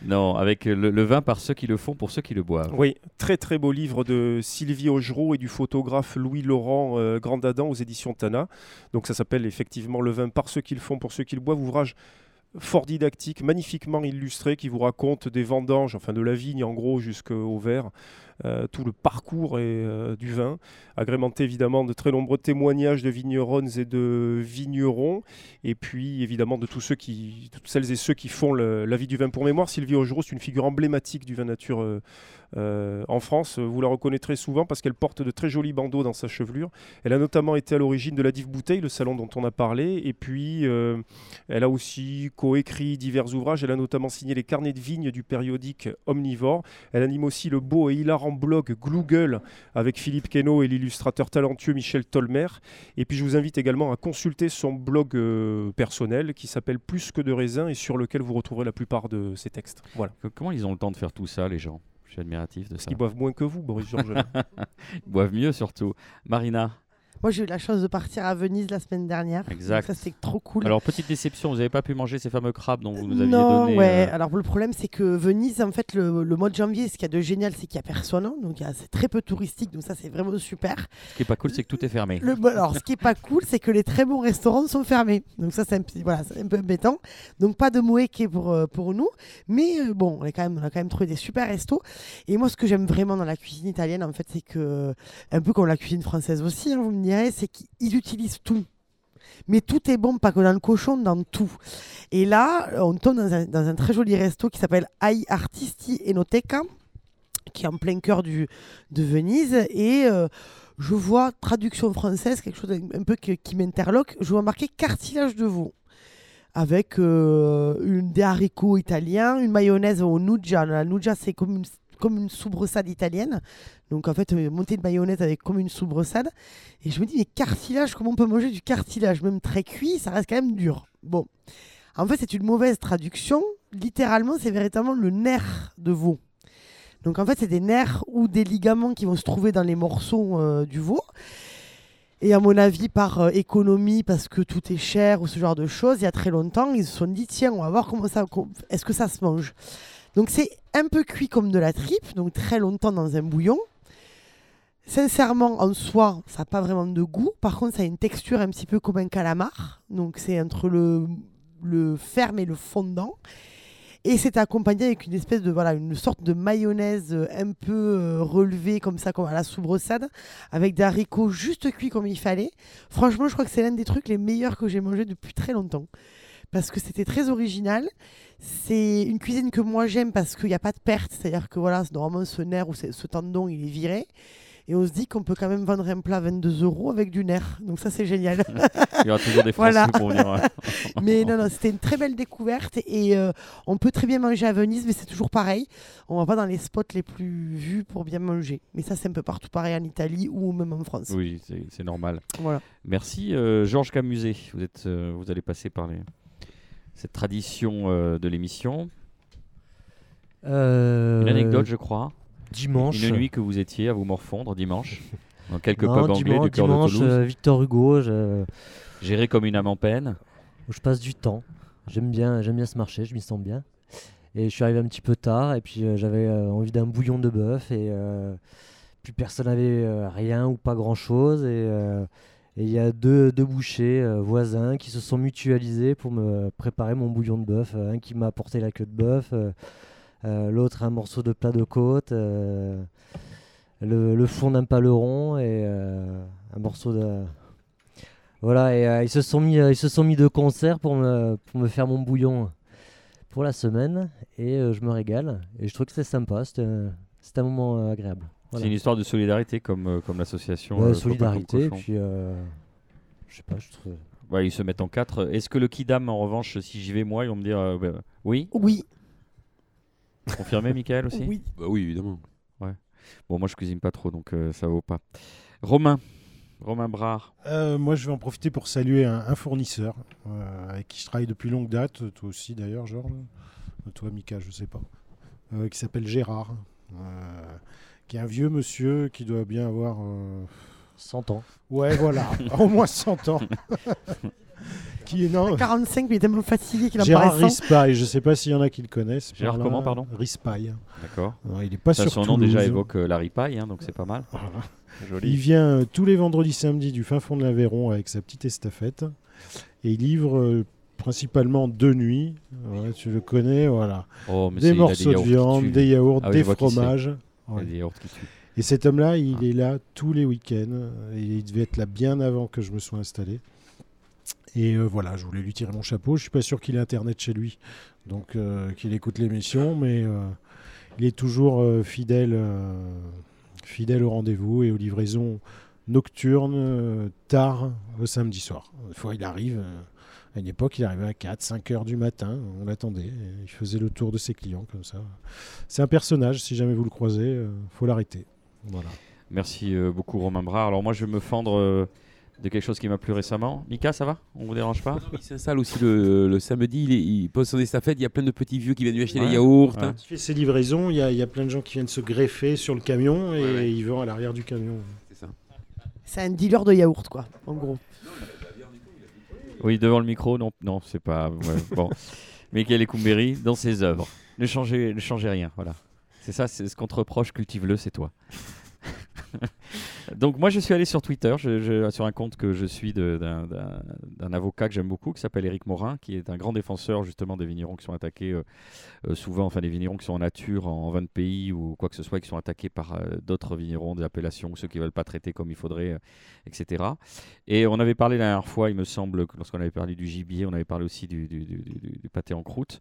non, avec le, vin par ceux qui le font, pour ceux qui le boivent. Oui, très très beau livre de Sylvie Augereau et du photographe Louis-Laurent euh, Grandadam aux éditions Tana. Donc ça s'appelle effectivement Le vin par ceux qui le font, pour ceux qui le boivent. Ouvrage fort didactique, magnifiquement illustré, qui vous raconte des vendanges, enfin de la vigne en gros jusqu'au verre, euh, tout le parcours et, euh, du vin, agrémenté évidemment de très nombreux témoignages de vigneronnes et de vignerons, et puis évidemment de tous ceux qui, toutes celles et ceux qui font la vie du vin pour mémoire. Sylvie Augereau, c'est une figure emblématique du vin nature Euh, en France, vous la reconnaîtrez souvent parce qu'elle porte de très jolis bandeaux dans sa chevelure. Elle a notamment été à l'origine de la Dive Bouteille, le salon dont on a parlé. Et puis, euh, elle a aussi coécrit divers ouvrages. Elle a notamment signé les carnets de vignes du périodique Omnivore. Elle anime aussi le beau et hilarant blog Gloogle avec Philippe Queneau et l'illustrateur talentueux Michel Tolmer. Et puis, je vous invite également à consulter son blog euh, personnel qui s'appelle Plus que de raisin et sur lequel vous retrouverez la plupart de ses textes. Voilà. Comment ils ont le temps de faire tout ça, les gens? Suis admiratif de ça. Ils boivent moins que vous, Boris Georges. Ils boivent mieux surtout. Marina, Moi, j'ai eu la chance de partir à Venise la semaine dernière. Exact. Ça, c'était trop cool. alors petite déception, vous n'avez pas pu manger ces fameux crabes dont vous nous aviez non, donné. ouais. euh, Alors le problème, c'est que Venise, en fait, le, le mois de janvier, ce qu'il y a de génial, c'est qu'il n'y a personne. hein. Donc il y a- c'est très peu touristique. Donc ça, c'est vraiment super. Ce qui est pas cool, c'est que tout est fermé. Le, alors, ce qui est pas cool, c'est que les très bons restaurants sont fermés. Donc ça, c'est un, voilà, c'est un peu embêtant. Donc pas de moeke pour, euh, pour nous. Mais euh, bon, on, est quand même, on a quand même trouvé des super restos. Et moi, ce que j'aime vraiment dans la cuisine italienne, en fait, c'est que, un peu comme la cuisine française aussi, hein, vous me direz, c'est qu'ils utilisent tout. Mais tout est bon, pas que dans le cochon, dans tout. Et là, on tombe dans un, très joli resto qui s'appelle Ai Artisti Enoteca, qui est en plein cœur de Venise. Et euh, je vois, traduction française, quelque chose un peu qui m'interloque, je vois marqué cartilage de veau. Avec euh, une, des haricots italiens, une mayonnaise au nuggia. La nuggia, c'est comme une, comme une soubreçade italienne. Donc en fait, euh, montée de mayonnaise avec comme une soubreçade. Et je me dis, mais cartilage, comment on peut manger du cartilage Même très cuit, ça reste quand même dur. Bon. En fait, c'est une mauvaise traduction. Littéralement, c'est véritablement le nerf de veau. Donc en fait, c'est des nerfs ou des ligaments qui vont se trouver dans les morceaux euh, du veau. Et à mon avis, par euh, économie, parce que tout est cher ou ce genre de choses, il y a très longtemps, ils se sont dit tiens, on va voir comment ça, est-ce que ça se mange? Donc c'est un peu cuit comme de la tripe, donc très longtemps dans un bouillon. Sincèrement, en soi, ça n'a pas vraiment de goût. Par contre, ça a une texture un petit peu comme un calamar. Donc c'est entre le, ferme et le fondant. Et c'est accompagné avec une espèce de voilà une sorte de mayonnaise euh, un peu euh, relevée comme ça comme à la soubreçade avec des haricots juste cuits comme il fallait. Franchement, je crois que c'est l'un des trucs les meilleurs que j'ai mangé depuis très longtemps parce que c'était très original. C'est une cuisine que moi j'aime parce qu'il n'y a pas de perte, c'est-à-dire que voilà, normalement ce nerf ou ce tendon il est viré. Et on se dit qu'on peut quand même vendre un plat à 22 euros avec du nerf. Donc ça c'est génial. Il y aura toujours des Français Voilà. pour venir. euh, Mais non, non, c'était une très belle découverte et euh, on peut très bien manger à Venise, mais c'est toujours pareil. On va pas dans les spots les plus vus pour bien manger. Mais ça, c'est un peu partout pareil en Italie ou même en France. Oui, c'est c'est normal. Voilà. Merci euh, Georges Camuset. Vous, êtes, euh, vous allez passer par les- cette tradition euh, de l'émission. Euh, Une anecdote, je crois. Dimanche. Une nuit que vous étiez à vous morfondre dimanche dans quelques Non, pubs anglais dimanche, du cœur de dimanche, Toulouse. euh, Victor Hugo, je, Géré comme une âme en peine. où je passe du temps. J'aime bien, j'aime bien ce marché, je m'y sens bien. Et je suis arrivé un petit peu tard et puis euh, j'avais euh, envie d'un bouillon de bœuf et euh, puis personne n'avait euh, rien ou pas grand chose et euh, et il y a deux, deux bouchers euh, voisins qui se sont mutualisés pour me préparer mon bouillon de bœuf. Euh, Un qui m'a apporté la queue de bœuf, euh, l'autre un morceau de plat de côte, le, fond d'un paleron et un morceau de, voilà, et ils, se sont mis, ils se sont mis de concert pour me, pour me faire mon bouillon pour la semaine. Et je me régale. Et je trouve que c'est sympa. C'était un moment agréable. Voilà. C'est une histoire de solidarité comme, euh, comme l'association. Ouais, euh, solidarité. Puis, euh, je sais pas, je trouve. Ouais, ils se mettent en quatre. Est-ce que le Kidam, en revanche, si j'y vais moi, ils vont me dire euh, bah, oui Oui, Confirmé, Michael aussi oui. Bah oui, évidemment. Bon, moi je cuisine pas trop, donc euh, ça vaut pas. Romain, Romain Brard. Euh, moi, je vais en profiter pour saluer un, un fournisseur euh, avec qui je travaille depuis longue date, toi aussi d'ailleurs, Georges. Toi, Mika, je sais pas. Euh, qui s'appelle Gérard. Euh, qui est un vieux monsieur qui doit bien avoir. euh, 100 ans. Ouais, voilà, au moins 100 ans. qui est non. 45, mais il est tellement fatigué qu'il en Gérard paraît 100. Rispaille, je sais pas s'il y en a qui le connaissent. Gérard par comment, pardon Rispaille. D'accord. Il est pas Ça, sur son nom déjà évoque euh, la ripaille, hein, donc c'est pas mal. Voilà. Il Joli. vient euh, tous les vendredis samedis du fin fond de l'Aveyron avec sa petite estafette. Et il livre euh, principalement deux nuits. Ouais, tu le connais, voilà. Oh, mais Des a morceaux de viande, des yaourts, Ah oui, des vois Il y a des qui. Et cet homme-là, il Ah. est là tous les week-ends. Et il devait être là bien avant que je me sois installé. Et euh, voilà, je voulais lui tirer mon chapeau. Je suis pas sûr qu'il ait Internet chez lui, donc euh, qu'il écoute l'émission, mais euh, il est toujours fidèle, fidèle au rendez-vous et aux livraisons nocturnes, tard, le samedi soir. Des fois, il arrive, à une époque, il arrivait à 4, 5 heures du matin, on l'attendait, il faisait le tour de ses clients comme ça. C'est un personnage, si jamais vous le croisez, euh, faut l'arrêter. Voilà. Merci euh, beaucoup Romain Brard. Alors moi je vais me fendre euh, de quelque chose qui m'a plu récemment. Mika, ça va? On vous dérange pas? Il s'installe aussi le, le samedi, il, est- il pose son estafette, il y a plein de petits vieux qui viennent lui acheter Ouais. les yaourts. Ouais. hein. Il fait ses livraisons, il y, a- il y a plein de gens qui viennent se greffer sur le camion et Ouais, ouais. ils vont à l'arrière du camion. C'est ça. C'est un dealer de yaourt, quoi, en gros. Oui, devant le micro, non, non, c'est pas ouais, bon. Michael Ecumberi dans ses œuvres. Ne changez, ne changez rien, voilà. C'est ça, c'est ce qu'on te reproche, cultive-le, c'est toi. Donc moi je suis allé sur Twitter, sur un compte que je suis d'un- avocat que j'aime beaucoup, qui s'appelle Éric Morin, qui est un grand défenseur justement des vignerons qui sont attaqués euh, euh, souvent, enfin des vignerons qui sont en nature, en 20 pays ou quoi que ce soit, qui sont attaqués par euh, d'autres vignerons des appellations, ceux qui ne veulent pas traiter comme il faudrait, etc. Et on avait parlé la dernière fois, il me semble, lorsqu'on avait parlé du gibier, on avait parlé aussi du, du- pâté en croûte.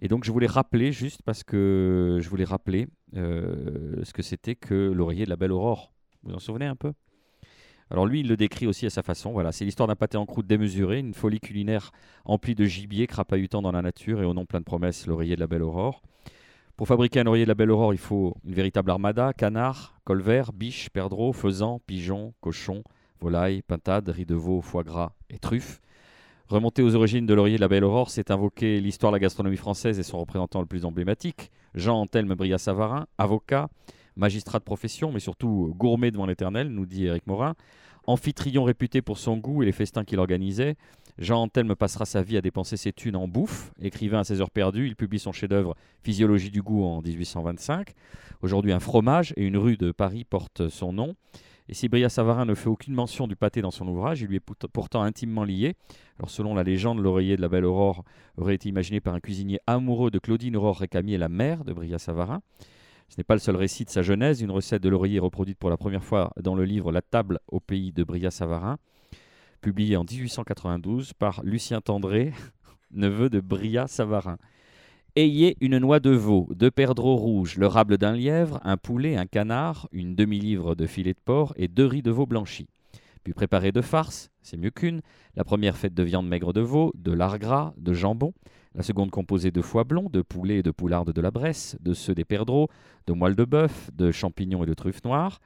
Et donc je voulais rappeler, juste parce que je voulais rappeler ce que c'était que l'oreiller de la belle aurore. Vous en souvenez un peu? Alors lui, il le décrit aussi à sa façon. Voilà, c'est l'histoire d'un pâté en croûte démesuré, une folie culinaire emplie de gibier crapahutant dans la nature et au nom plein de promesses, l'oreiller de la belle aurore. Pour fabriquer un oreiller de la belle aurore, il faut une véritable armada, canard, colvert, biche, perdreau, faisan, pigeon, cochon, volaille, pintade, riz de veau, foie gras et truffes. Remonter aux origines de l'oreiller de la belle aurore, c'est invoquer l'histoire de la gastronomie française et son représentant le plus emblématique, Jean-Anthelme Bria-Savarin, avocat, magistrat de profession, mais surtout gourmet devant l'éternel, nous dit Éric Morin. Amphitryon réputé pour son goût et les festins qu'il organisait, Jean Antelme passera sa vie à dépenser ses thunes en bouffe. Écrivain à ses heures perdues, il publie son chef-d'œuvre Physiologie du goût en 1825. Aujourd'hui, un fromage et une rue de Paris portent son nom. Et si Bria Savarin ne fait aucune mention du pâté dans son ouvrage, il lui est pou- pourtant intimement lié. Alors, selon la légende, l'oreiller de la belle Aurore aurait été imaginé par un cuisinier amoureux de Claudine Aurore Récamier, la mère de Bria Savarin. Ce n'est pas le seul récit de sa genèse. Une recette de est reproduite pour la première fois dans le livre La table au pays de Bria Savarin, publié en 1892 par Lucien Tendré, neveu de Bria Savarin. Ayez une noix de veau, deux perdreaux rouges, le rable d'un lièvre, un poulet, un canard, une demi-livre de filet de porc et deux riz de veau blanchis. Puis préparez deux farces, c'est mieux qu'une. La première faite de viande maigre de veau, de lard gras, de jambon. La seconde composée de foie blond, de poulet et de poularde de la Bresse, de ceux des perdreaux, de moelle de bœuf, de champignons et de truffes noires.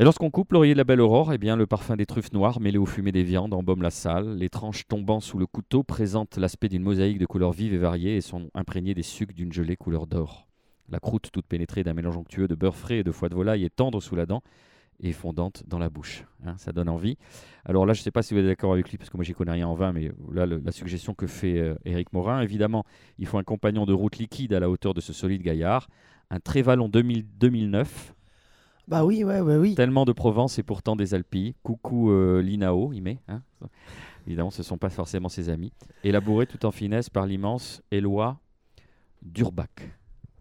Et lorsqu'on coupe l'oreiller de la belle aurore, eh bien, le parfum des truffes noires mêlé au fumé des viandes embaume la salle. Les tranches tombant sous le couteau présentent l'aspect d'une mosaïque de couleurs vives et variées et sont imprégnées des sucs d'une gelée couleur d'or. La croûte, toute pénétrée d'un mélange onctueux de beurre frais et de foie de volaille, est tendre sous la dent et fondante dans la bouche. Hein, ça donne envie. Alors là, je ne sais pas si vous êtes d'accord avec lui, parce que moi, j'y connais rien en vin, mais là, le- la suggestion que fait euh, Éric Morin, évidemment, il faut un compagnon de route liquide à la hauteur de ce solide gaillard. Un Trévalon 2000 2009, Bah oui, ouais, ouais, oui. Tellement de Provence et pourtant des Alpilles. Coucou euh, Linao, il met. hein. Évidemment, ce ne sont pas forcément ses amis. Élaboré tout en finesse par l'immense Éloi Durbach.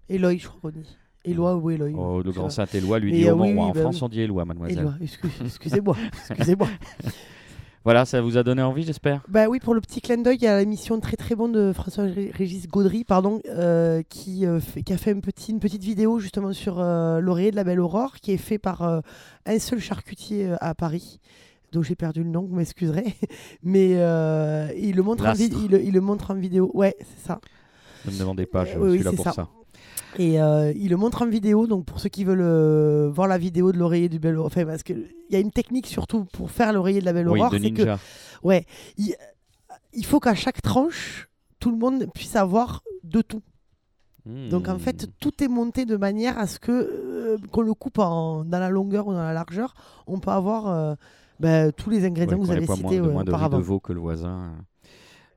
Eloy, je crois qu'on dit. Éloi ou Eloy. Oh, le grand sais pas. Saint-Éloi lui dit euh, au oui, oui, en bah France, oui. on dit Éloi, mademoiselle. Éloi, excuse- excusez-moi. excusez-moi. Voilà, ça vous a donné envie, j'espère? Bah oui, pour le petit clin d'œil, il y a l'émission très très bonne de François-Régis Gaudry, pardon, euh, qui, euh, fait- qui a fait une petite vidéo justement sur euh, l'oreiller de la Belle Aurore, qui est fait par un seul charcutier à Paris. Donc j'ai perdu le nom, vous m'excuserez. Mais il, le montre en il, le- il le montre en vidéo. Ouais, c'est ça. Ne me demandez pas, je suis oui, là pour ça. ça. Et euh, il le montre en vidéo, donc pour ceux qui veulent euh, voir la vidéo de l'oreiller du Belle Aurore, enfin parce qu'il y a une technique surtout pour faire l'oreiller de la Belle Oui, Aurore, c'est que. Ouais, il, il faut qu'à chaque tranche, tout le monde puisse avoir de tout. Donc en Hmm. fait, tout est monté de manière à ce que euh, qu'on le coupe en, dans la longueur ou dans la largeur, on peut avoir euh, ben, tous les ingrédients Ouais, que vous avez cités moins, de, moins de veau que le voisin.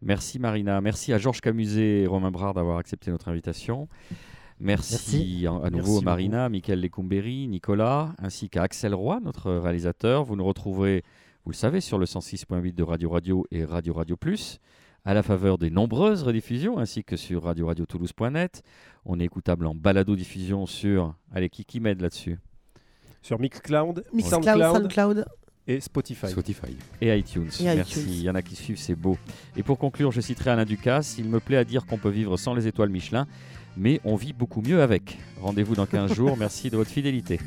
Merci Marina. Merci à Georges Camuset et Romain Brard d'avoir accepté notre invitation. Merci, à nouveau Merci Marina, beaucoup. Michael Lecumberi, Nicolas, ainsi qu'à Axel Roy, notre réalisateur. Vous nous retrouverez, vous le savez, sur le 106.8 de Radio Radio et Radio Radio Plus, à la faveur des nombreuses rediffusions, ainsi que sur Radio Radio Toulouse.net. On est écoutable en balado-diffusion sur. Allez, qui, qui m'aide là-dessus? Sur Mixcloud, Mixcloud, SoundCloud, SoundCloud. Et Spotify. Spotify. Et iTunes. Merci. Il y en a qui suivent, c'est beau. Et pour conclure, je citerai Alain Ducasse. Il me plaît à dire qu'on peut vivre sans les étoiles Michelin mais on vit beaucoup mieux avec. Rendez-vous dans 15 jours. Merci de votre fidélité.